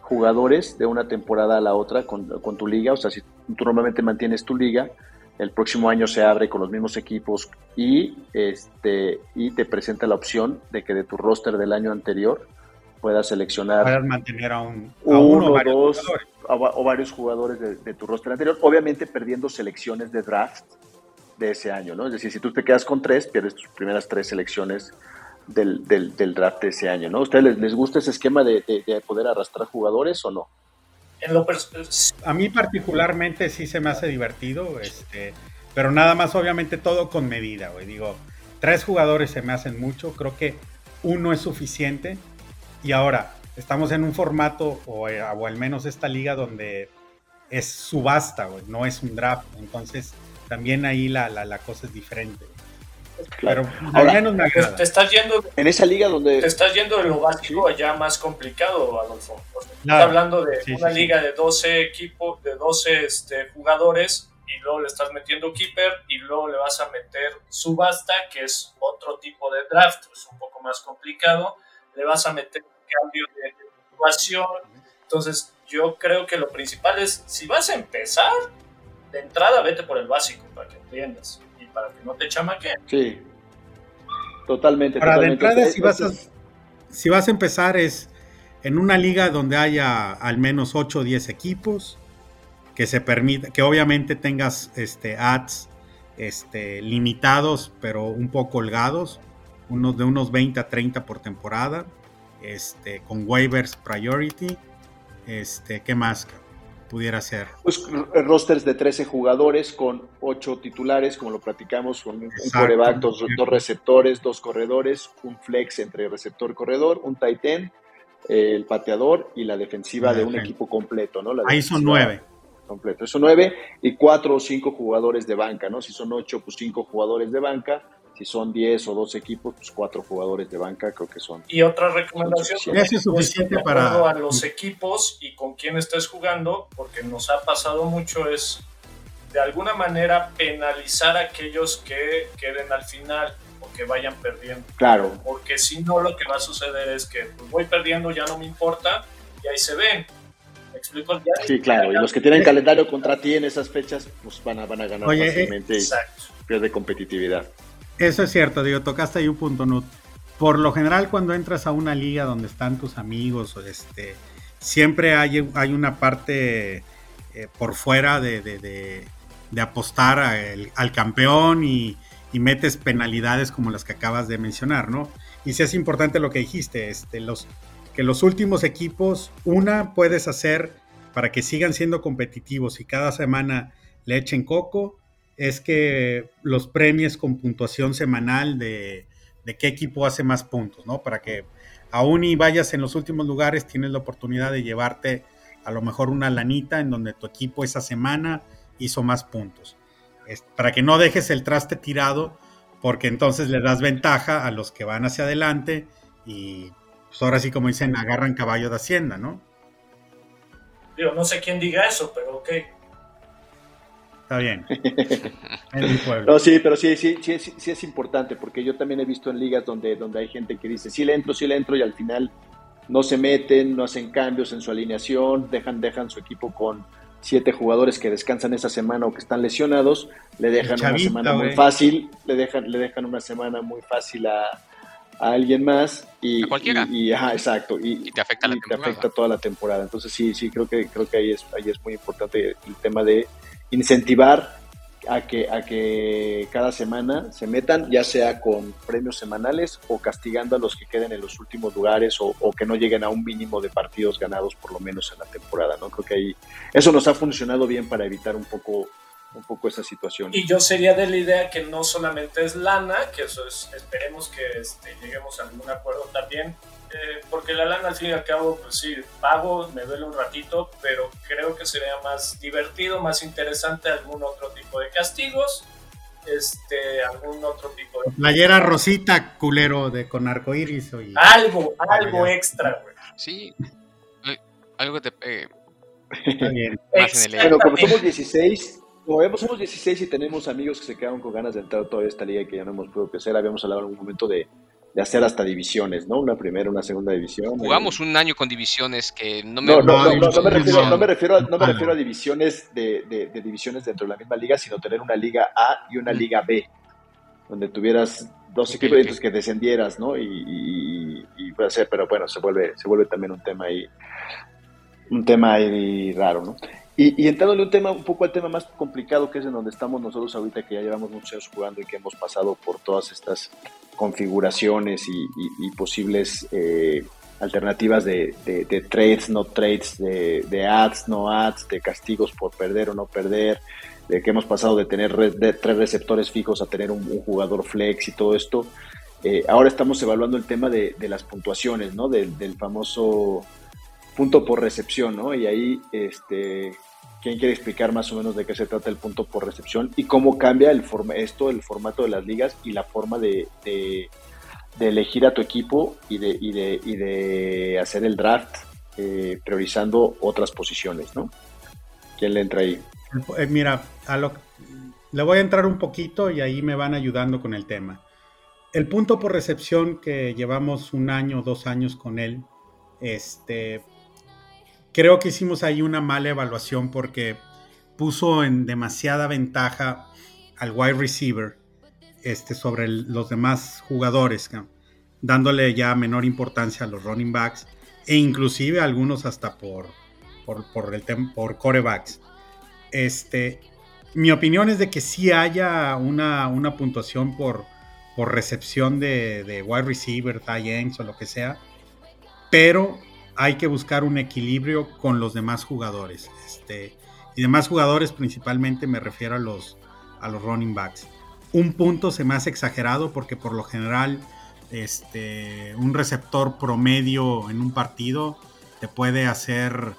Speaker 2: jugadores de una temporada a la otra con, con tu liga. O sea, si tú normalmente mantienes tu liga, el próximo año se abre con los mismos equipos y, este, y te presenta la opción de que de tu roster del año anterior puedas seleccionar
Speaker 3: puedas mantener a, un, a
Speaker 2: uno,
Speaker 3: uno o varios
Speaker 2: dos
Speaker 3: jugadores.
Speaker 2: o, va- o varios jugadores de, de tu roster anterior, obviamente perdiendo selecciones de draft de ese año, ¿no? Es decir, si tú te quedas con tres, pierdes tus primeras tres selecciones del, del, del draft de ese año, ¿no? ¿A ustedes les, les gusta ese esquema de, de- de poder arrastrar jugadores o no?
Speaker 3: A mí particularmente sí se me hace divertido, este, pero nada más obviamente todo con medida, güey. Digo, tres jugadores se me hacen mucho, creo que uno es suficiente. Y ahora, estamos en un formato, o, eh, al menos esta liga, donde es subasta, no es un draft. Entonces, también ahí la, la cosa es diferente.
Speaker 2: Claro.
Speaker 3: Pero al
Speaker 2: Ahora,
Speaker 3: menos me
Speaker 4: te,
Speaker 3: agrada.
Speaker 4: te estás yendo
Speaker 2: En esa liga
Speaker 4: te
Speaker 2: donde...
Speaker 4: estás yendo de lo básico allá más complicado, Adolfo. O sea,
Speaker 3: Claro.
Speaker 4: Estás hablando de
Speaker 3: Sí,
Speaker 4: una
Speaker 3: sí, sí.
Speaker 4: liga de 12 equipos, de 12 este, jugadores, y luego le estás metiendo keeper, y luego le vas a meter subasta, que es otro tipo de draft, es un poco más complicado. Le vas a meter cambio de situación. Entonces, yo creo que lo principal es, si vas a empezar, de entrada vete por el básico, para que entiendas, para que no te chamaquen.
Speaker 2: Sí, totalmente.
Speaker 3: Ahora, de entrada, si vas, a, si vas a empezar es en una liga donde haya al menos 8 o 10 equipos, que se permita, que obviamente tengas este, ads este, limitados, pero un poco holgados, unos de unos 20 a 30 por temporada, este, con waivers priority, este, ¿qué más pudiera ser?
Speaker 2: pues, r- rosters de 13 jugadores con 8 titulares, como lo platicamos, con un, quarterback, dos, dos receptores, dos corredores, un flex entre receptor y corredor, un tight end, eh, el pateador y la defensiva de un equipo completo, ¿no? La
Speaker 3: Ahí son
Speaker 2: defensiva
Speaker 3: 9.
Speaker 2: Completo. Eso 9 y 4 o 5 jugadores de banca, ¿no? Si son 8, pues 5 jugadores de banca. Si son 10 o 12 equipos, pues 4 jugadores de banca, creo que son.
Speaker 4: Y otra recomendación
Speaker 3: es suficiente
Speaker 4: de
Speaker 3: para-
Speaker 4: a los equipos y con quién estés jugando, porque nos ha pasado mucho es de alguna manera penalizar a aquellos que queden al final o que vayan perdiendo.
Speaker 2: Claro,
Speaker 4: Porque si no, lo que va a suceder es que pues, voy perdiendo, ya no me importa, y ahí se ven. ¿Me explico?
Speaker 2: Sí, claro. Y los que tienen calendario contra ti en esas fechas, pues van a, van a ganar
Speaker 3: Oye, eh,
Speaker 2: fácilmente y pierde competitividad.
Speaker 3: Eso es cierto, digo, tocaste ahí un punto, Nut. Por lo general, cuando entras a una liga donde están tus amigos, este, siempre hay, hay una parte eh, por fuera de, de- de- apostar al campeón y, y metes penalidades como las que acabas de mencionar, ¿no? Y sí es importante lo que dijiste, este, los, que los últimos equipos, una puedes hacer para que sigan siendo competitivos y cada semana le echen coco, es que los premies con puntuación semanal de, de qué equipo hace más puntos, ¿no? Para que aún y vayas en los últimos lugares, tienes la oportunidad de llevarte a lo mejor una lanita en donde tu equipo esa semana hizo más puntos. Para que no dejes el traste tirado, porque entonces le das ventaja a los que van hacia adelante y pues ahora sí, como dicen, agarran caballo de hacienda, ¿no?
Speaker 4: Digo, no sé quién diga eso, pero ok.
Speaker 3: Está bien. En mi pueblo.
Speaker 2: No, sí, pero sí, sí, sí, sí, sí es importante, porque yo también he visto en ligas donde, donde hay gente que dice, sí le entro, sí le entro, y al final no se meten, no hacen cambios en su alineación, dejan, dejan su equipo con siete jugadores que descansan esa semana o que están lesionados, le dejan
Speaker 3: Chavita,
Speaker 2: una semana muy fácil, le dejan, le dejan una semana muy fácil a, a alguien más y,
Speaker 1: A cualquiera.
Speaker 2: y, y- ajá, exacto, y,
Speaker 1: Y te afecta la
Speaker 2: y te afecta toda la temporada. Entonces sí, sí, creo que creo que ahí es ahí es muy importante el tema de incentivar a que a que cada semana se metan, ya sea con premios semanales o castigando a los que queden en los últimos lugares o, que no lleguen a un mínimo de partidos ganados por lo menos en la temporada, ¿no? Creo que ahí eso nos ha funcionado bien para evitar un poco un poco esa situación.
Speaker 4: Y yo sería de la idea que no solamente es lana, que eso es, esperemos que este, lleguemos a algún acuerdo también, eh, porque la lana al fin y al cabo, pues sí, pago, me duele un ratito, pero creo que sería más divertido, más interesante algún otro tipo de castigos, este, algún otro tipo de...
Speaker 3: Playera rosita, culero, de con arcoíris. y-
Speaker 4: Algo, algo extra, güey.
Speaker 1: Sí. Al- Algo que te el
Speaker 2: Bueno, como somos 16, como vemos, somos 16 y tenemos amigos que se quedaron con ganas de entrar todavía a esta liga y que ya no hemos podido crecer, habíamos hablado en algún momento de, de hacer hasta divisiones, ¿no? Una primera, una segunda división.
Speaker 1: Jugamos un año con divisiones que no me
Speaker 2: No, no, no, no, no me refiero,
Speaker 3: no.
Speaker 2: no me refiero a, no me refiero a divisiones de, de- de divisiones dentro de la misma liga, sino tener una liga A y una liga B, donde tuvieras dos
Speaker 1: Ok,
Speaker 2: equipos que descendieras, ¿no? Y, y, y puede ser, pero bueno, se vuelve, se vuelve también un tema ahí, un tema ahí raro, ¿no? Y, y entrándole un tema, un poco al tema más complicado que es en donde estamos nosotros ahorita, que ya llevamos muchos años jugando y que hemos pasado por todas estas configuraciones y, posibles eh, alternativas de, de- de trades, no trades, de, ads, no ads, de castigos por perder o no perder, de que hemos pasado de tener re- tres receptores fijos a tener un, jugador flex y todo esto. Eh, ahora estamos evaluando el tema de, las puntuaciones, ¿no? Del famoso punto por recepción, ¿no? Y ahí, este, ¿quién quiere explicar más o menos de qué se trata el punto por recepción y cómo cambia esto, el formato de las ligas y la forma de, elegir a tu equipo y de, hacer el draft eh, priorizando otras posiciones, ¿no? ¿Quién le entra ahí?
Speaker 3: Eh, mira, le voy a entrar un poquito y ahí me van ayudando con el tema. El punto por recepción que llevamos un año, dos años con él, este, creo que hicimos ahí una mala evaluación porque puso en demasiada ventaja al wide receiver este, sobre los demás jugadores, dándole ya menor importancia a los running backs e inclusive algunos hasta por, por, por el por corebacks. Este, mi opinión es de que sí haya una, una puntuación por, por recepción de, de wide receiver, tight ends o lo que sea, pero hay que buscar un equilibrio con los demás jugadores. Este, y demás jugadores principalmente me refiero a los, a los running backs. Un punto se me hace exagerado porque por lo general este, un receptor promedio en un partido te puede hacer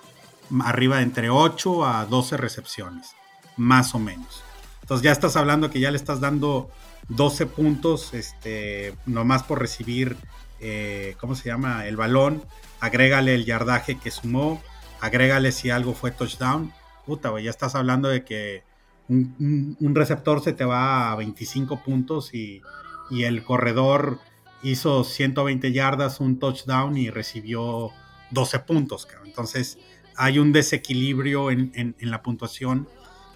Speaker 3: arriba de entre 8 a 12 recepciones, más o menos. Entonces ya estás hablando que ya le estás dando 12 puntos, este, nomás por recibir, eh, ¿cómo se llama? El balón, agrégale el yardaje que sumó, agrégale si algo fue touchdown. Puta, güey, ya estás hablando de que un, receptor se te va a 25 puntos y, y el corredor hizo 120 yardas, un touchdown y recibió 12 puntos. Entonces hay un desequilibrio en, en- en la puntuación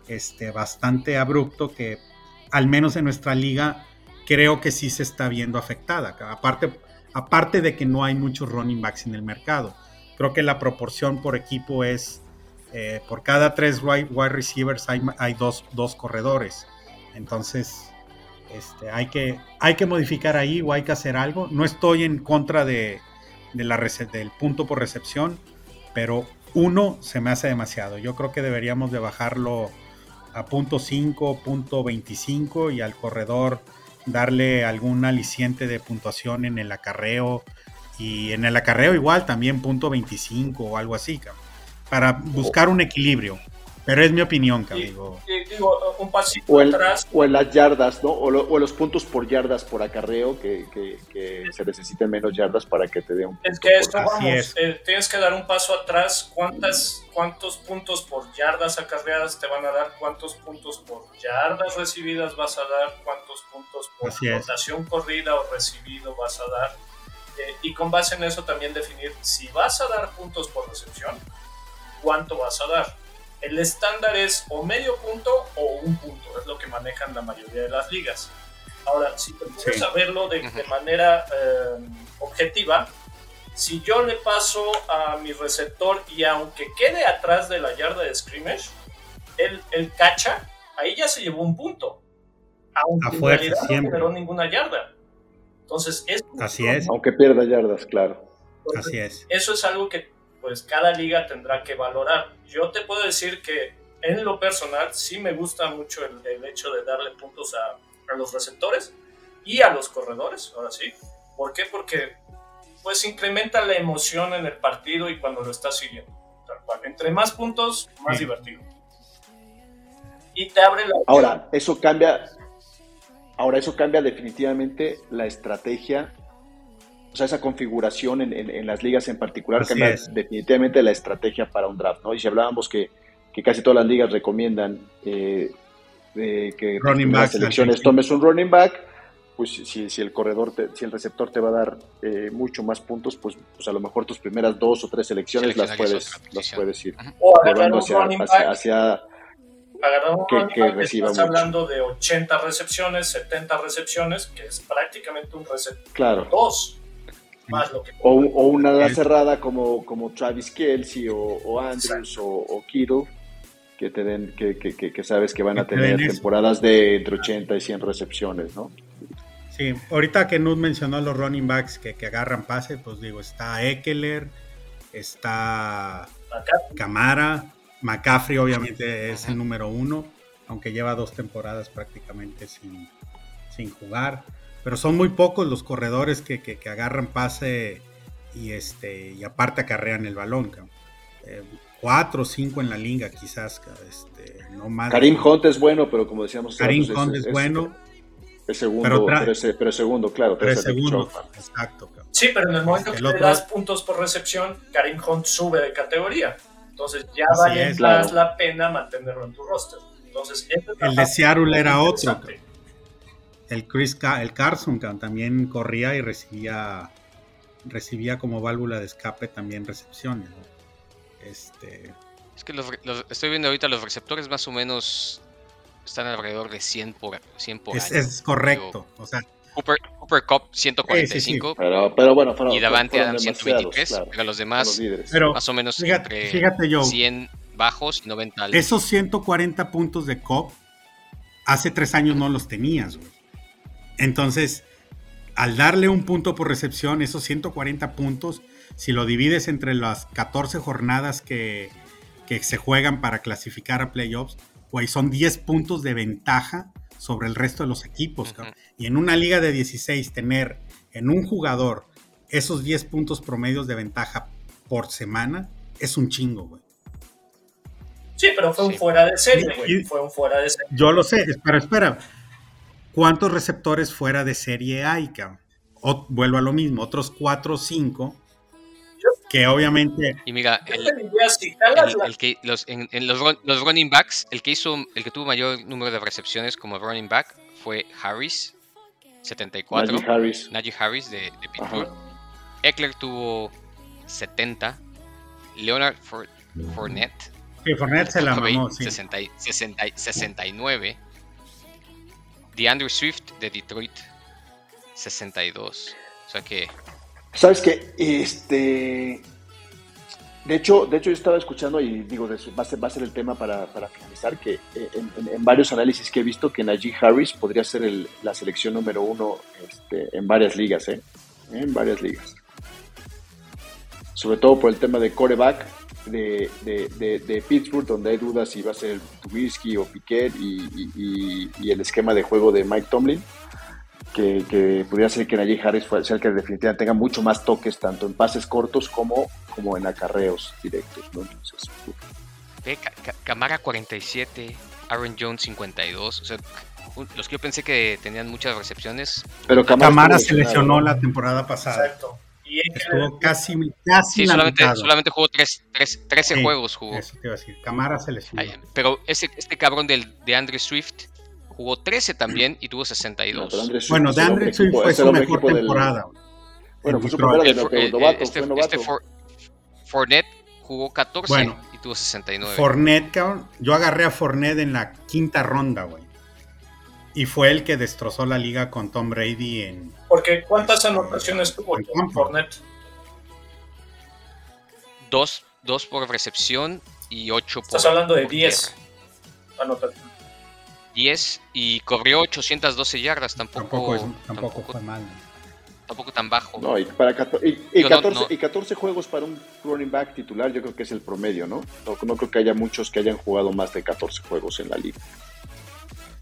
Speaker 3: este, bastante abrupto que al menos en nuestra liga creo que sí se está viendo afectada. Aparte, aparte de que no hay muchos running backs en el mercado. Creo que la proporción por equipo es eh, por cada tres wide, receivers hay, dos, dos corredores. Entonces, este, hay, que, hay que modificar ahí o hay que hacer algo. No estoy en contra de, de la del punto por recepción, pero uno se me hace demasiado. Yo creo que deberíamos de bajarlo a punto 5, punto 25 y al corredor darle algún aliciente de puntuación en el acarreo y en el acarreo igual también punto 25 o algo así, para buscar un equilibrio. Pero es mi opinión, cabrón.
Speaker 4: Y-
Speaker 3: digo.
Speaker 4: y digo, un pasito
Speaker 2: O en,
Speaker 4: atrás,
Speaker 2: o en las yardas, ¿no? O, lo- o los puntos por yardas por acarreo, que, que- que se necesiten menos yardas para que te dé un
Speaker 4: Es
Speaker 2: punto
Speaker 4: que
Speaker 2: por-
Speaker 4: esto, vamos,
Speaker 3: es.
Speaker 4: eh, tienes que dar un paso atrás. ¿Cuántas, ¿Cuántos puntos por yardas acarreadas te van a dar? ¿Cuántos puntos por yardas recibidas vas a dar? ¿Cuántos puntos por
Speaker 3: Así es.
Speaker 4: rotación corrida o recibido vas a dar? Eh, y con base en eso también definir si vas a dar puntos por recepción, cuánto vas a dar. El estándar es o medio punto o un punto, es lo que manejan la mayoría de las ligas. Ahora, si te pones a verlo de, manera eh, objetiva, si yo le paso a mi receptor y aunque quede atrás de la yarda de scrimmage, él, él cacha, ahí ya se llevó un punto. Aunque en realidad no generó ninguna yarda. Entonces, es
Speaker 3: Así es.
Speaker 2: Aunque pierda yardas, claro.
Speaker 3: Así es.
Speaker 4: Eso es algo que pues cada liga tendrá que valorar. Yo te puedo decir que en lo personal sí me gusta mucho el, hecho de darle puntos a, a, los receptores y a los corredores, ahora sí. ¿Por qué? Porque pues incrementa la emoción en el partido y cuando lo estás siguiendo. Entre más puntos, más divertido. Y te abre la...
Speaker 2: Ahora, eso cambia, ahora eso cambia definitivamente la estrategia o sea, esa configuración en, las ligas en particular cambia definitivamente la estrategia para un draft, ¿no? Y si hablábamos que, casi todas las ligas recomiendan eh, que las selecciones tomes un running back, pues si, si el corredor, si el receptor te va a dar eh, mucho más puntos, pues, pues, a lo mejor tus primeras dos o tres selecciones las puedes, las puedes ir
Speaker 4: o llevando hacia, hacia, que, que reciba estás hablando de 80 recepciones, 70 recepciones, que es prácticamente un receptor
Speaker 2: claro.
Speaker 4: dos
Speaker 2: o, o, una ala cerrada como, como Travis Kelsey o, Andrews o, o, Kittle, que, te den, que, que, sabes que van a tener temporadas de entre 80 y 100 recepciones, ¿no?
Speaker 3: Sí, ahorita que Nud mencionó los running backs que, agarran pase, pues digo, está Eckler, está Camara, McCaffrey obviamente es el número uno, aunque lleva dos temporadas prácticamente sin, sin jugar pero son muy pocos los corredores que, que, agarran pase y este y aparte acarrean el balón. Eh, cuatro o cinco en la liga quizás, este, no más.
Speaker 2: Karim Hunt es bueno, pero como decíamos...
Speaker 3: Karim Hunt es, bueno.
Speaker 2: Es segundo, pero, es, segundo, claro.
Speaker 3: Pero es segundo, exacto.
Speaker 4: Sí, pero en el momento que le das puntos por recepción, Karim Hunt sube de categoría. Entonces ya vale más la pena mantenerlo en tu roster. Entonces,
Speaker 3: el de Seattle era otro el Chris el Carson también corría y recibía recibía como válvula de escape también recepciones.
Speaker 1: Este es que los, estoy viendo ahorita los receptores más o menos están alrededor de 100 por, 100 por
Speaker 3: es, Es correcto, o sea,
Speaker 1: Cooper, Cooper Cup 145
Speaker 2: Pero, pero, bueno,
Speaker 1: y Davante Adams 123, pero los demás más o menos
Speaker 3: fíjate, fíjate yo,
Speaker 1: 100 bajos y 90
Speaker 3: altos. Esos 140 puntos de Cop hace tres años no los tenías, güey. Entonces, al darle un punto por recepción, esos 140 puntos, si lo divides entre las 14 jornadas que, se juegan para clasificar a playoffs, pues son 10 puntos de ventaja sobre el resto de los equipos. Y en una liga de 16, tener en un jugador esos 10 puntos promedios de ventaja por semana es un chingo, güey.
Speaker 4: Sí, pero fue un fuera de serie, güey. Fue un fuera de serie.
Speaker 3: Yo lo sé, pero espera. ¿Cuántos receptores fuera de serie hay, O, vuelvo a lo mismo, otros 4 o 5 que obviamente
Speaker 1: y mira el, que los en, los, running backs el que hizo el que tuvo mayor número de recepciones como running back fue Harris 74
Speaker 2: Najee Harris,
Speaker 1: Najee Harris de, de Pittsburgh. Eckler tuvo 70 Leonard Fournette
Speaker 3: sí, Fournette se la mamó,
Speaker 1: 60, 60, 69 DeAndre Swift de Detroit, 62. O sea que.
Speaker 2: ¿Sabes qué? Este. De hecho, de hecho, yo estaba escuchando y digo, va a ser, va a ser el tema para, para finalizar, que eh, en, varios análisis que he visto que Najee Harris podría ser la selección número uno este, en varias ligas, ¿eh? En varias ligas. Sobre todo por el tema de coreback, de, de, de, Pittsburgh, donde hay dudas si va a ser Trubisky o Piquet y, y, el esquema de juego de Mike Tomlin, que, que pudiera ser que Najee Harris sea el que definitivamente tenga mucho más toques, tanto en pases cortos como, como en acarreos directos. ¿no?
Speaker 1: Camara 47, Aaron Jones 52, o sea, los que yo pensé que tenían muchas recepciones.
Speaker 3: Pero Camara, se lesionó la temporada pasada. Exacto. Estuvo casi, casi
Speaker 1: sí, solamente, solamente, jugó tres, 13 juegos. Jugó.
Speaker 3: Eso te iba a decir. Camara se lesionó.
Speaker 1: Pero ese, este cabrón del, de Andre Swift jugó 13 también y tuvo 62.
Speaker 3: bueno, de Andre Swift fue su mejor temporada.
Speaker 2: Bueno, fue su primera
Speaker 1: el, novato, este, este Fournette jugó 14 y tuvo 69.
Speaker 3: Fournette, cabrón. Yo agarré a Fournette en la quinta ronda, güey. Y fue el que destrozó la liga con Tom Brady en.
Speaker 4: Porque ¿cuántas anotaciones tuvo
Speaker 3: campo.
Speaker 4: Fournette?
Speaker 1: Dos, dos por recepción y ocho por.
Speaker 4: Estás hablando de
Speaker 1: por
Speaker 4: 10
Speaker 1: tierra.
Speaker 4: anotaciones.
Speaker 1: 10 y corrió 812 yardas, tampoco,
Speaker 3: Tampoco, es- tampoco
Speaker 1: tampoco,
Speaker 3: fue mal.
Speaker 1: tampoco tan bajo.
Speaker 2: No, y, para cato- y, y
Speaker 1: Yo no-
Speaker 2: 14,
Speaker 1: no.
Speaker 2: y 14 juegos para un running back titular, yo creo que es el promedio, ¿no? No, no creo que haya muchos que hayan jugado más de 14 juegos en la liga.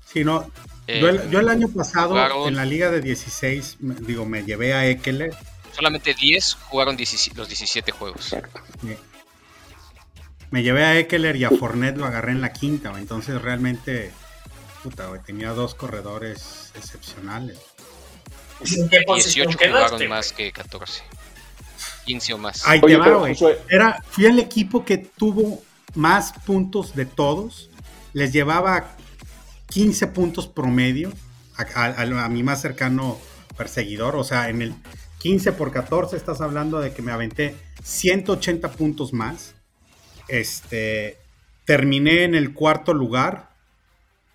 Speaker 3: Sí, no.
Speaker 1: Eh,
Speaker 3: yo, el, yo el año pasado,
Speaker 1: jugaron-
Speaker 3: en la liga de 16, me- digo, me llevé a Eckler.
Speaker 1: Solamente 10 jugaron 17 los 17 juegos.
Speaker 2: Exacto.
Speaker 3: Me, me llevé a Eckler y a Fournette lo agarré en la quinta. Entonces realmente, puta, güey, tenía dos corredores excepcionales.
Speaker 4: ¿En qué posición
Speaker 1: 18
Speaker 4: quedaste?
Speaker 1: jugaron más que 14. 15 o más.
Speaker 3: Ahí
Speaker 2: Oye,
Speaker 3: te va,
Speaker 2: pero,
Speaker 3: güey.
Speaker 2: Josué-
Speaker 3: Era, fui el equipo que tuvo más puntos de todos. Les llevaba 15 puntos promedio a, a- mi más cercano perseguidor. O sea, en el 15 por 14 estás hablando de que me aventé 180 puntos más. Este, terminé en el cuarto lugar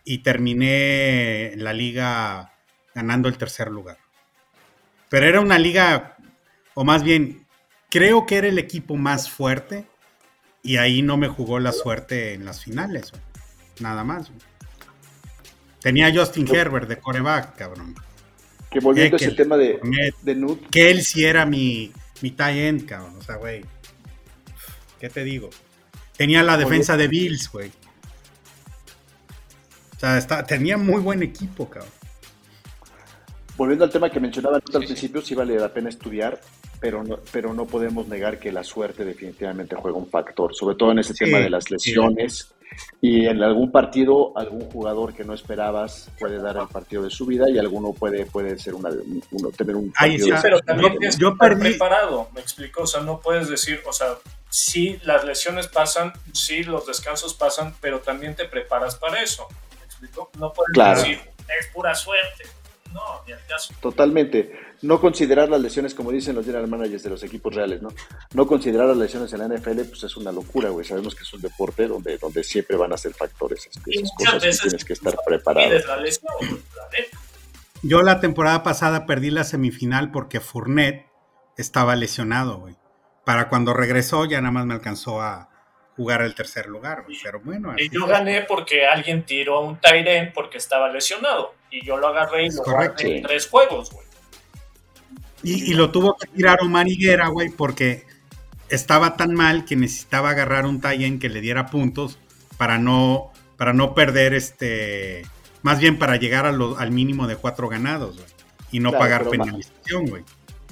Speaker 3: y terminé en la liga ganando el tercer lugar. Pero era una liga, o más bien, creo que era el equipo más fuerte y ahí no me jugó la suerte en las finales. Nada más. Tenía a Justin Herbert de coreback, cabrón.
Speaker 2: Que volviendo a ese tema de,
Speaker 3: que él sí era mi, mi tie end, cabrón. O sea, güey. ¿Qué te digo? Tenía la defensa de Bills, güey. O sea, está- tenía muy buen equipo, cabrón.
Speaker 2: volviendo al tema que mencionaba Nut al principio, sí vale la pena estudiar, pero no, pero no podemos negar que la suerte definitivamente juega un factor, sobre todo en ese
Speaker 3: Sí,
Speaker 2: tema de las
Speaker 3: sí.
Speaker 2: Y en algún partido, algún jugador que no esperabas puede dar el partido de su vida y alguno puede, puede ser una, uno, tener un
Speaker 3: Ahí
Speaker 2: partido
Speaker 3: está.
Speaker 4: Pero
Speaker 2: de
Speaker 4: también tienes
Speaker 3: yo
Speaker 4: que estar
Speaker 3: perdí-
Speaker 4: preparado, me explico, o sea, no puedes decir, o sea, sí las lesiones pasan, sí los descansos pasan, pero también te preparas para eso, ¿me explico? No puedes
Speaker 2: Claro.
Speaker 4: decir, es pura suerte, no, ni al caso.
Speaker 2: Totalmente. No considerar las lesiones, como dicen los general managers de los equipos reales, ¿no? No considerar las lesiones en la NFL, pues es una locura, güey. Sabemos que es un deporte donde, donde siempre van a ser factores, esas,
Speaker 4: Y
Speaker 2: esas
Speaker 4: muchas
Speaker 2: cosas que
Speaker 4: veces
Speaker 2: tienes que estar preparado.
Speaker 4: pides la lesión, la neta.
Speaker 3: Yo la temporada pasada perdí la semifinal porque Fournette estaba lesionado, güey. Para cuando regresó ya nada más me alcanzó a jugar el tercer lugar, güey. Pero bueno, así
Speaker 4: Y yo
Speaker 3: fue.
Speaker 4: gané porque alguien tiró a un Tyren porque estaba lesionado. Y yo lo agarré y
Speaker 3: Es
Speaker 4: lo
Speaker 3: correcto.
Speaker 4: guardé en tres juegos, güey.
Speaker 3: Y, y lo tuvo que tirar Omar Higuera, güey, porque estaba tan mal que necesitaba agarrar un tie que le diera puntos para no, para no perder este. Más bien para llegar a lo- al mínimo de cuatro ganados, güey. Y no
Speaker 2: Claro,
Speaker 3: pagar penalización, güey.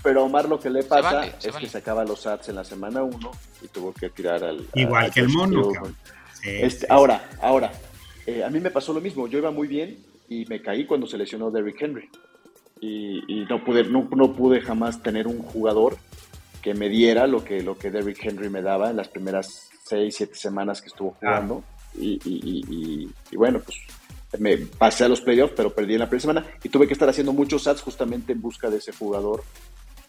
Speaker 2: Pero a Omar lo que le pasa
Speaker 1: vale, se
Speaker 2: es
Speaker 1: vale.
Speaker 2: que sacaba los ads en la semana 1 y tuvo que tirar al.
Speaker 3: Igual que el mono,
Speaker 2: Hill,
Speaker 3: cabrón. Sí,
Speaker 2: Este,
Speaker 3: sí,
Speaker 2: ahora, ahora, eh, a mí me pasó lo mismo. Yo iba muy bien y me caí cuando se lesionó Derrick Henry. Y, y no, pude, no, no pude jamás tener un jugador que me diera lo que, lo que Derrick Henry me daba en las primeras 6, 7 semanas que estuvo jugando. Y, y- y- y- y bueno, pues me pasé a los playoffs, pero perdí en la primera semana y tuve que estar haciendo muchos ads justamente en busca de ese jugador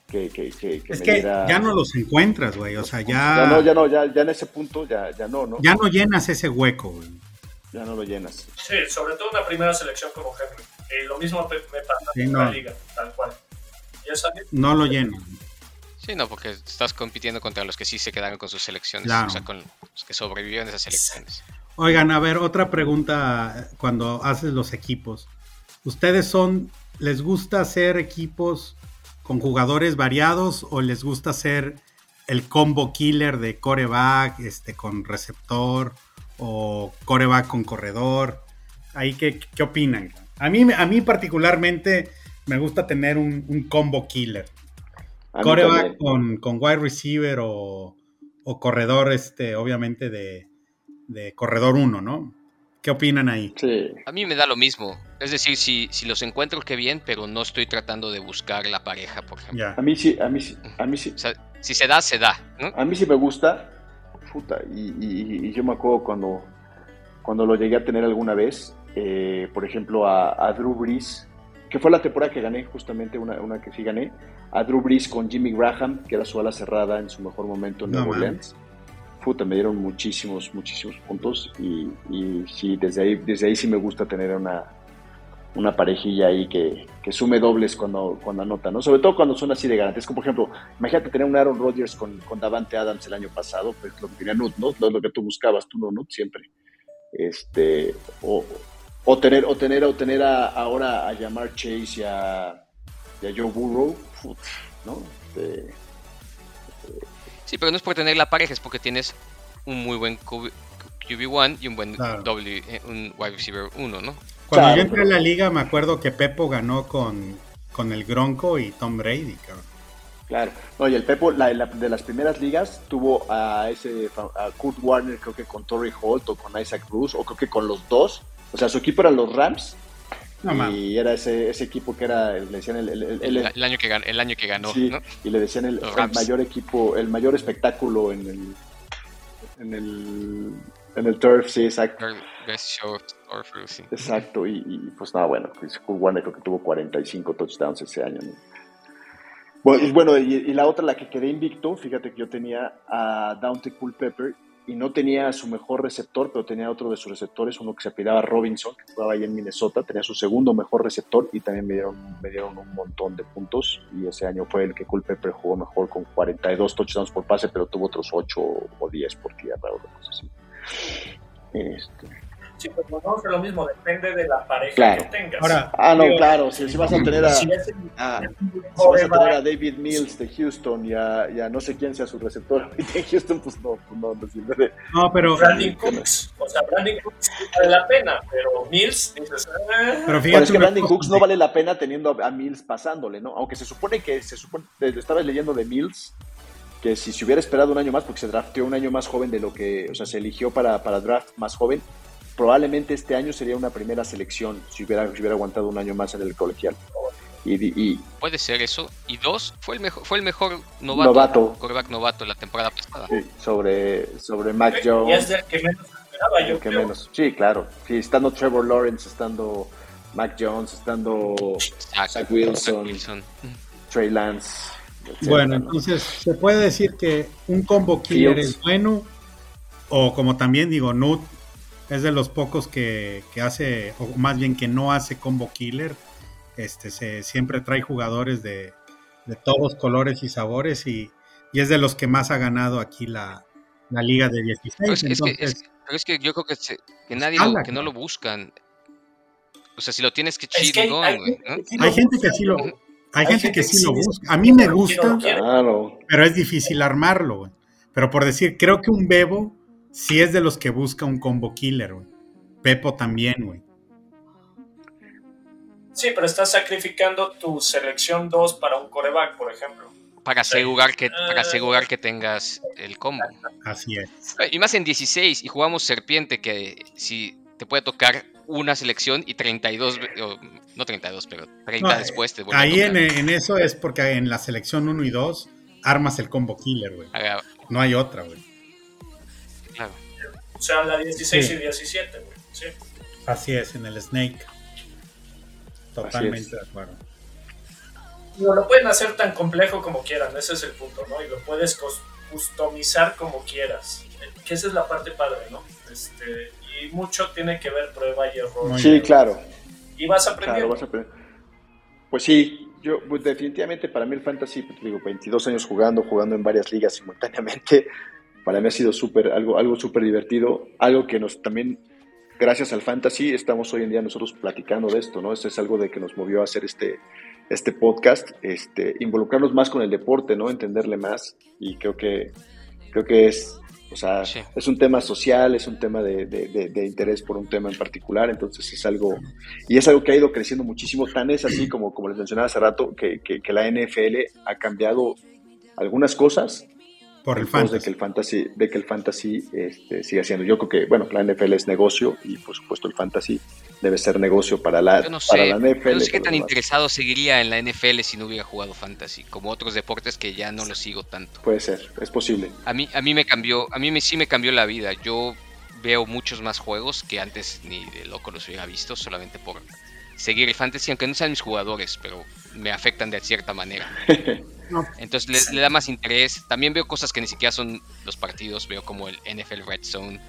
Speaker 2: que, que, que, que
Speaker 3: Es
Speaker 2: me
Speaker 3: que
Speaker 2: diera...
Speaker 3: ya no los encuentras, güey. O sea,
Speaker 2: Ya
Speaker 3: ya,
Speaker 2: no, ya no, ya, ya en ese punto ya, ya no, ¿no?
Speaker 3: ya no llenas ese hueco, güey.
Speaker 2: Ya no lo llenas.
Speaker 4: Sí, sobre todo una primera selección como Henry. Y lo mismo me pasa
Speaker 3: Sí,
Speaker 4: en
Speaker 3: no.
Speaker 4: la liga, tal cual.
Speaker 3: No lo llenas.
Speaker 1: Sí, no, porque estás compitiendo contra los que sí se quedaron con sus selecciones,
Speaker 3: Claro.
Speaker 1: o sea, con los que sobrevivieron esas selecciones.
Speaker 3: Oigan, a ver, otra pregunta eh, cuando haces los equipos. ¿Ustedes son, les gusta hacer equipos con jugadores variados o les gusta hacer el combo killer de coreback, este, con receptor o coreback con corredor? Ahí, ¿qué, qué opinan? A mí, a mí particularmente me gusta tener un, un combo killer. Coreback con, con wide receiver o, o corredor, este, obviamente de, de corredor 1, ¿no? ¿Qué opinan ahí?
Speaker 2: Sí.
Speaker 1: A mí me da lo mismo. Es decir, si, si los encuentro, qué bien, pero no estoy tratando de buscar la pareja, por ejemplo.
Speaker 2: A mí sí, a mí sí, a mí sí,
Speaker 1: O sea, si se da, se da, ¿no?
Speaker 2: a mí sí me gusta. Puta, y, y- y yo me acuerdo cuando, cuando lo llegué a tener alguna vez, eh, por ejemplo, a, a Drew Brees, que fue la temporada que gané, justamente una, una que sí gané, a Drew Brees con Jimmy Graham, que era su ala cerrada en su mejor momento en
Speaker 3: No
Speaker 2: Nueva
Speaker 3: mames.
Speaker 2: Orleans. Puta, me dieron muchísimos, muchísimos puntos y, y sí, desde ahí, desde ahí sí me gusta tener una, una parejilla ahí que, que, sume dobles cuando, cuando anota, ¿no? Sobre todo cuando son así de garantías, como por ejemplo, imagínate tener un Aaron Rodgers con, con Davante Adams el año pasado, pues lo que tenía Nut, ¿no? Lo, que tú buscabas, tú no, Nut, siempre. Este, o, o tener, o tener, o tener a, ahora a llamar Chase y a, y a Joe Burrow, ¿no? Este,
Speaker 1: sí, pero no es por tener la pareja, es porque tienes un muy buen QB1 y un buen w, eh, un wide receiver 1, ¿no?
Speaker 3: Cuando yo entré en la liga me acuerdo que Pepo ganó con, con el Gronco y Tom Brady, cabrón.
Speaker 2: Claro, no, y el Pepo la, de las primeras ligas tuvo a ese a Kurt Warner, creo que con Torrey Holt o con Isaac Bruce, o creo que con los dos. O sea, su equipo eran los Rams. y era ese, ese equipo que era, le decían el,
Speaker 1: el, año, que, el año que ganó.
Speaker 2: y le decían el, mayor equipo, el mayor espectáculo en el, en el, en el turf, sí, exacto.
Speaker 1: Best show sí.
Speaker 2: Exacto, y, pues nada, bueno, pues Warner creo que tuvo 45 touchdowns ese año. Bueno, y, bueno y, la otra, la que quedé invicto, fíjate que yo tenía a Dante Pepper y no tenía su mejor receptor, pero tenía otro de sus receptores, uno que se apellidaba Robinson, que jugaba ahí en Minnesota, tenía su segundo mejor receptor y también me dieron, me dieron un montón de puntos y ese año fue el que Culpepper jugó mejor con 42 touchdowns por pase, pero tuvo otros 8 o 10 por tierra o cosas así. Este,
Speaker 4: Pues no es lo mismo, depende de la pareja que tengas.
Speaker 2: Ahora, ah, no, claro, si, vas a tener a, si vas a, tener a David Mills de Houston y a, y a, no sé quién sea su receptor de Houston, pues no, pues no, no sirve de...
Speaker 3: No, pero...
Speaker 4: Brandon Cooks, o sea, Brandon Cooks vale la pena, pero Mills, dices... Eh.
Speaker 2: Pero fíjate, es que Brandon Cooks no vale la pena teniendo a, Mills pasándole, ¿no? Aunque se supone que, se supone, estabas leyendo de Mills, que si se hubiera esperado un año más, porque se drafteó un año más joven de lo que, o sea, se eligió para, para draft más joven, probablemente este año sería una primera selección si hubiera, si hubiera aguantado un año más en el colegial. Y,
Speaker 1: Puede ser eso. Y dos, fue el mejor, fue el mejor novato, novato. novato la temporada pasada.
Speaker 2: Sí, sobre, sobre Mac Jones.
Speaker 4: Y es el que menos esperaba yo.
Speaker 2: Que menos. Sí, claro. Sí, estando Trevor Lawrence, estando Mac Jones, estando Zach Wilson, Trey Lance.
Speaker 3: bueno, entonces se puede decir que un combo killer es bueno, o como también digo, Nut es de los pocos que, hace, o más bien que no hace combo killer. Este, se, siempre trae jugadores de, todos colores y sabores y, es de los que más ha ganado aquí la, liga de 16.
Speaker 1: Pero es, que, yo creo que, nadie lo, que no lo buscan. O sea, si lo tienes que cheat,
Speaker 3: hay, gente que sí lo hay, gente, que, sí lo busca. A mí me gusta, pero es difícil armarlo. Pero por decir, creo que un Bebo si es de los que busca un combo killer, güey. Pepo también, güey.
Speaker 4: Sí, pero estás sacrificando tu selección 2 para un coreback, por ejemplo.
Speaker 1: Para asegurar, que, para asegurar que tengas el combo.
Speaker 3: Así es.
Speaker 1: Y más en 16, y jugamos Serpiente, que si te puede tocar una selección y 32, no 32, pero 30 después te
Speaker 3: vuelve Ahí en, en, eso es porque en la selección 1 y 2 armas el combo killer, güey. No hay otra, güey.
Speaker 4: O sea, la 16 y 17, güey. Sí.
Speaker 3: Así es, en el Snake. Totalmente de acuerdo.
Speaker 4: No lo pueden hacer tan complejo como quieran, ese es el punto, ¿no? Y lo puedes customizar como quieras. Que esa es la parte padre, ¿no? Este, y mucho tiene que ver prueba y error.
Speaker 2: Sí, claro.
Speaker 4: Y vas aprendiendo.
Speaker 2: Claro, vas Pues sí, yo pues definitivamente para mí el fantasy, pues, digo, 22 años jugando, jugando en varias ligas simultáneamente, para mí ha sido súper, algo, algo súper divertido, algo que nos también, gracias al fantasy, estamos hoy en día nosotros platicando de esto, ¿no? Eso es algo de que nos movió a hacer este, este podcast, este, involucrarnos más con el deporte, ¿no? Entenderle más y creo que, creo que es, o sea, es un tema social, es un tema de, de, interés por un tema en particular, entonces es algo, y es algo que ha ido creciendo muchísimo, tan es así como, como les mencionaba hace rato, que, que, que la NFL ha cambiado algunas cosas
Speaker 3: por el fantasy.
Speaker 2: De que el fantasy, de que el fantasy este, siga siendo. Yo creo que, bueno, la NFL es negocio y por supuesto el fantasy debe ser negocio para la,
Speaker 1: yo no
Speaker 2: sé,
Speaker 1: la NFL. no sé qué tan interesado seguiría en la NFL si no hubiera jugado fantasy, como otros deportes que ya no lo sigo tanto.
Speaker 2: Puede ser, es posible.
Speaker 1: A mí, a mí me cambió, a mí me, sí me cambió la vida. Yo veo muchos más juegos que antes ni de loco los hubiera visto, solamente por seguir el fantasy, aunque no sean mis jugadores, pero me afectan de cierta manera. Entonces le, da más interés. También veo cosas que ni siquiera son los partidos, veo como el NFL Red Zone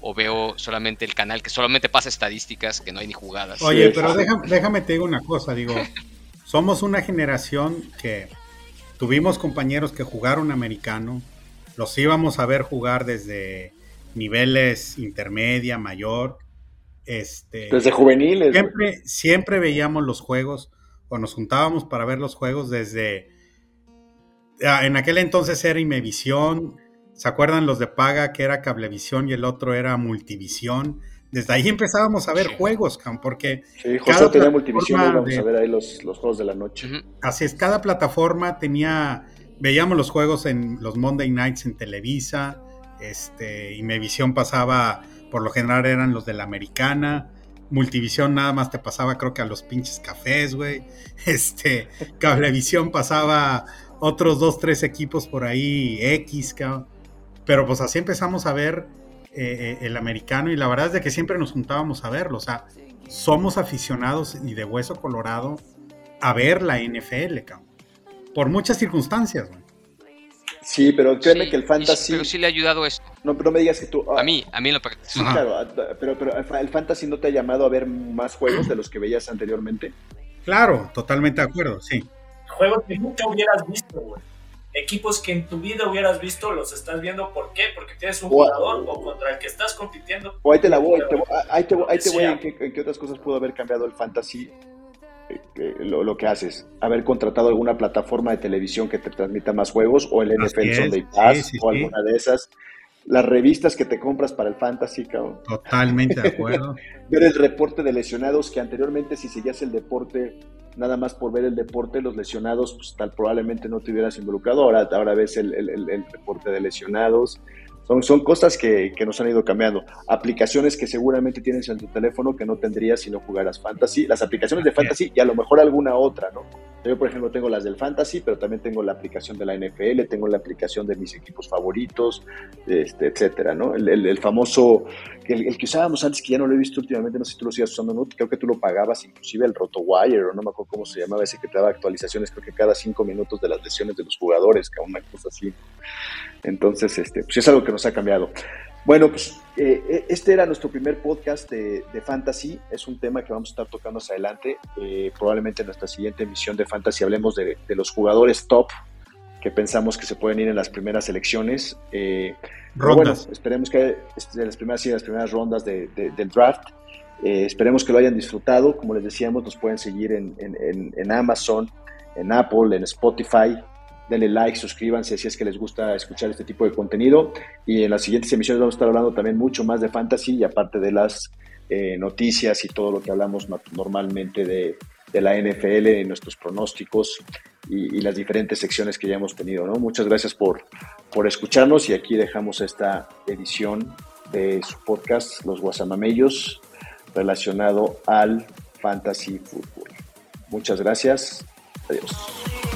Speaker 1: o veo solamente el canal que solamente pasa estadísticas, que no hay ni jugadas.
Speaker 3: Oye, pero déjame, déjame te digo una cosa, digo, somos una generación que tuvimos compañeros que jugaron americano, los íbamos a ver jugar desde niveles intermedia, mayor, este,
Speaker 2: desde juveniles.
Speaker 3: Siempre, siempre veíamos los juegos o nos juntábamos para ver los juegos desde en aquel entonces era Imevisión, ¿se acuerdan los de paga que era Cablevisión y el otro era Multivisión? Desde ahí empezábamos a ver juegos, porque
Speaker 2: sí, José tenía Multivisión y vamos a ver ahí los, los, juegos de la noche.
Speaker 3: Así es, cada plataforma tenía, veíamos los juegos en los Monday Nights en Televisa, este, Imevisión pasaba, por lo general eran los de la Americana, Multivisión nada más te pasaba creo que a los pinches cafés, güey. Este, Cablevisión pasaba otros dos, tres equipos por ahí, X, cabrón. Pero pues así empezamos a ver eh, eh, el americano y la verdad es de que siempre nos juntábamos a verlo. O sea, somos aficionados y de hueso colorado a ver la NFL, cabrón. Por muchas circunstancias, güey.
Speaker 2: Sí, pero créeme que el fantasy.
Speaker 1: Pero sí le ha ayudado esto.
Speaker 2: No, pero no me digas que tú.
Speaker 1: a mí, a mí lo
Speaker 2: Sí, claro, pero, pero el fantasy no te ha llamado a ver más juegos de los que veías anteriormente.
Speaker 3: Claro, totalmente de acuerdo, sí.
Speaker 4: Juegos que nunca hubieras visto, güey. Equipos que en tu vida hubieras visto, los estás viendo. ¿Por qué? Porque tienes un jugador o contra el que estás compitiendo.
Speaker 2: O ahí te la voy, ahí te, ahí te voy en qué otras cosas pudo haber cambiado el fantasy lo, que haces, haber contratado alguna plataforma de televisión que te transmita más juegos o el NFL Sunday Pass o alguna de esas. Las revistas que te compras para el fantasy, cabrón.
Speaker 3: Totalmente de acuerdo.
Speaker 2: ver el reporte de lesionados, que anteriormente si seguías el deporte, nada más por ver el deporte, los lesionados, pues tal probablemente no te hubieras involucrado. Ahora, ahora ves el, el reporte de lesionados. Son, son cosas que, que, nos han ido cambiando. Aplicaciones que seguramente tienes en tu teléfono que no tendrías si no jugaras Fantasy. Las aplicaciones de Fantasy y a lo mejor alguna otra, ¿no? Yo, por ejemplo, tengo las del Fantasy, pero también tengo la aplicación de la NFL, tengo la aplicación de mis equipos favoritos, este, etcétera, ¿no? El, famoso, el, el, que usábamos antes, que ya no lo he visto últimamente, no sé si tú lo sigas usando, ¿no? Creo que tú lo pagabas, inclusive el RotoWire, o no me acuerdo cómo se llamaba ese que te daba actualizaciones, creo que cada cinco minutos de las lesiones de los jugadores, cada una cosa así. Entonces, este, pues es algo que nos ha cambiado. Bueno, pues eh, eh, este era nuestro primer podcast de, Fantasy. Es un tema que vamos a estar tocando hacia adelante. Eh, probablemente en nuestra siguiente emisión de Fantasy hablemos de, los jugadores top que pensamos que se pueden ir en las primeras elecciones. rondas. Bueno, esperemos que este, las primeras, las primeras rondas del draft. esperemos que lo hayan disfrutado. Como les decíamos, nos pueden seguir en, en Amazon, en Apple, en Spotify denle like, suscríbanse si es que les gusta escuchar este tipo de contenido. Y en las siguientes emisiones vamos a estar hablando también mucho más de fantasy y aparte de las eh, noticias y todo lo que hablamos normalmente de, la NFL, en nuestros pronósticos y, las diferentes secciones que ya hemos tenido. ¿no? Muchas gracias por, por escucharnos y aquí dejamos esta edición de su podcast, Los Guasamamellos, relacionado al fantasy fútbol. Muchas gracias. Adiós.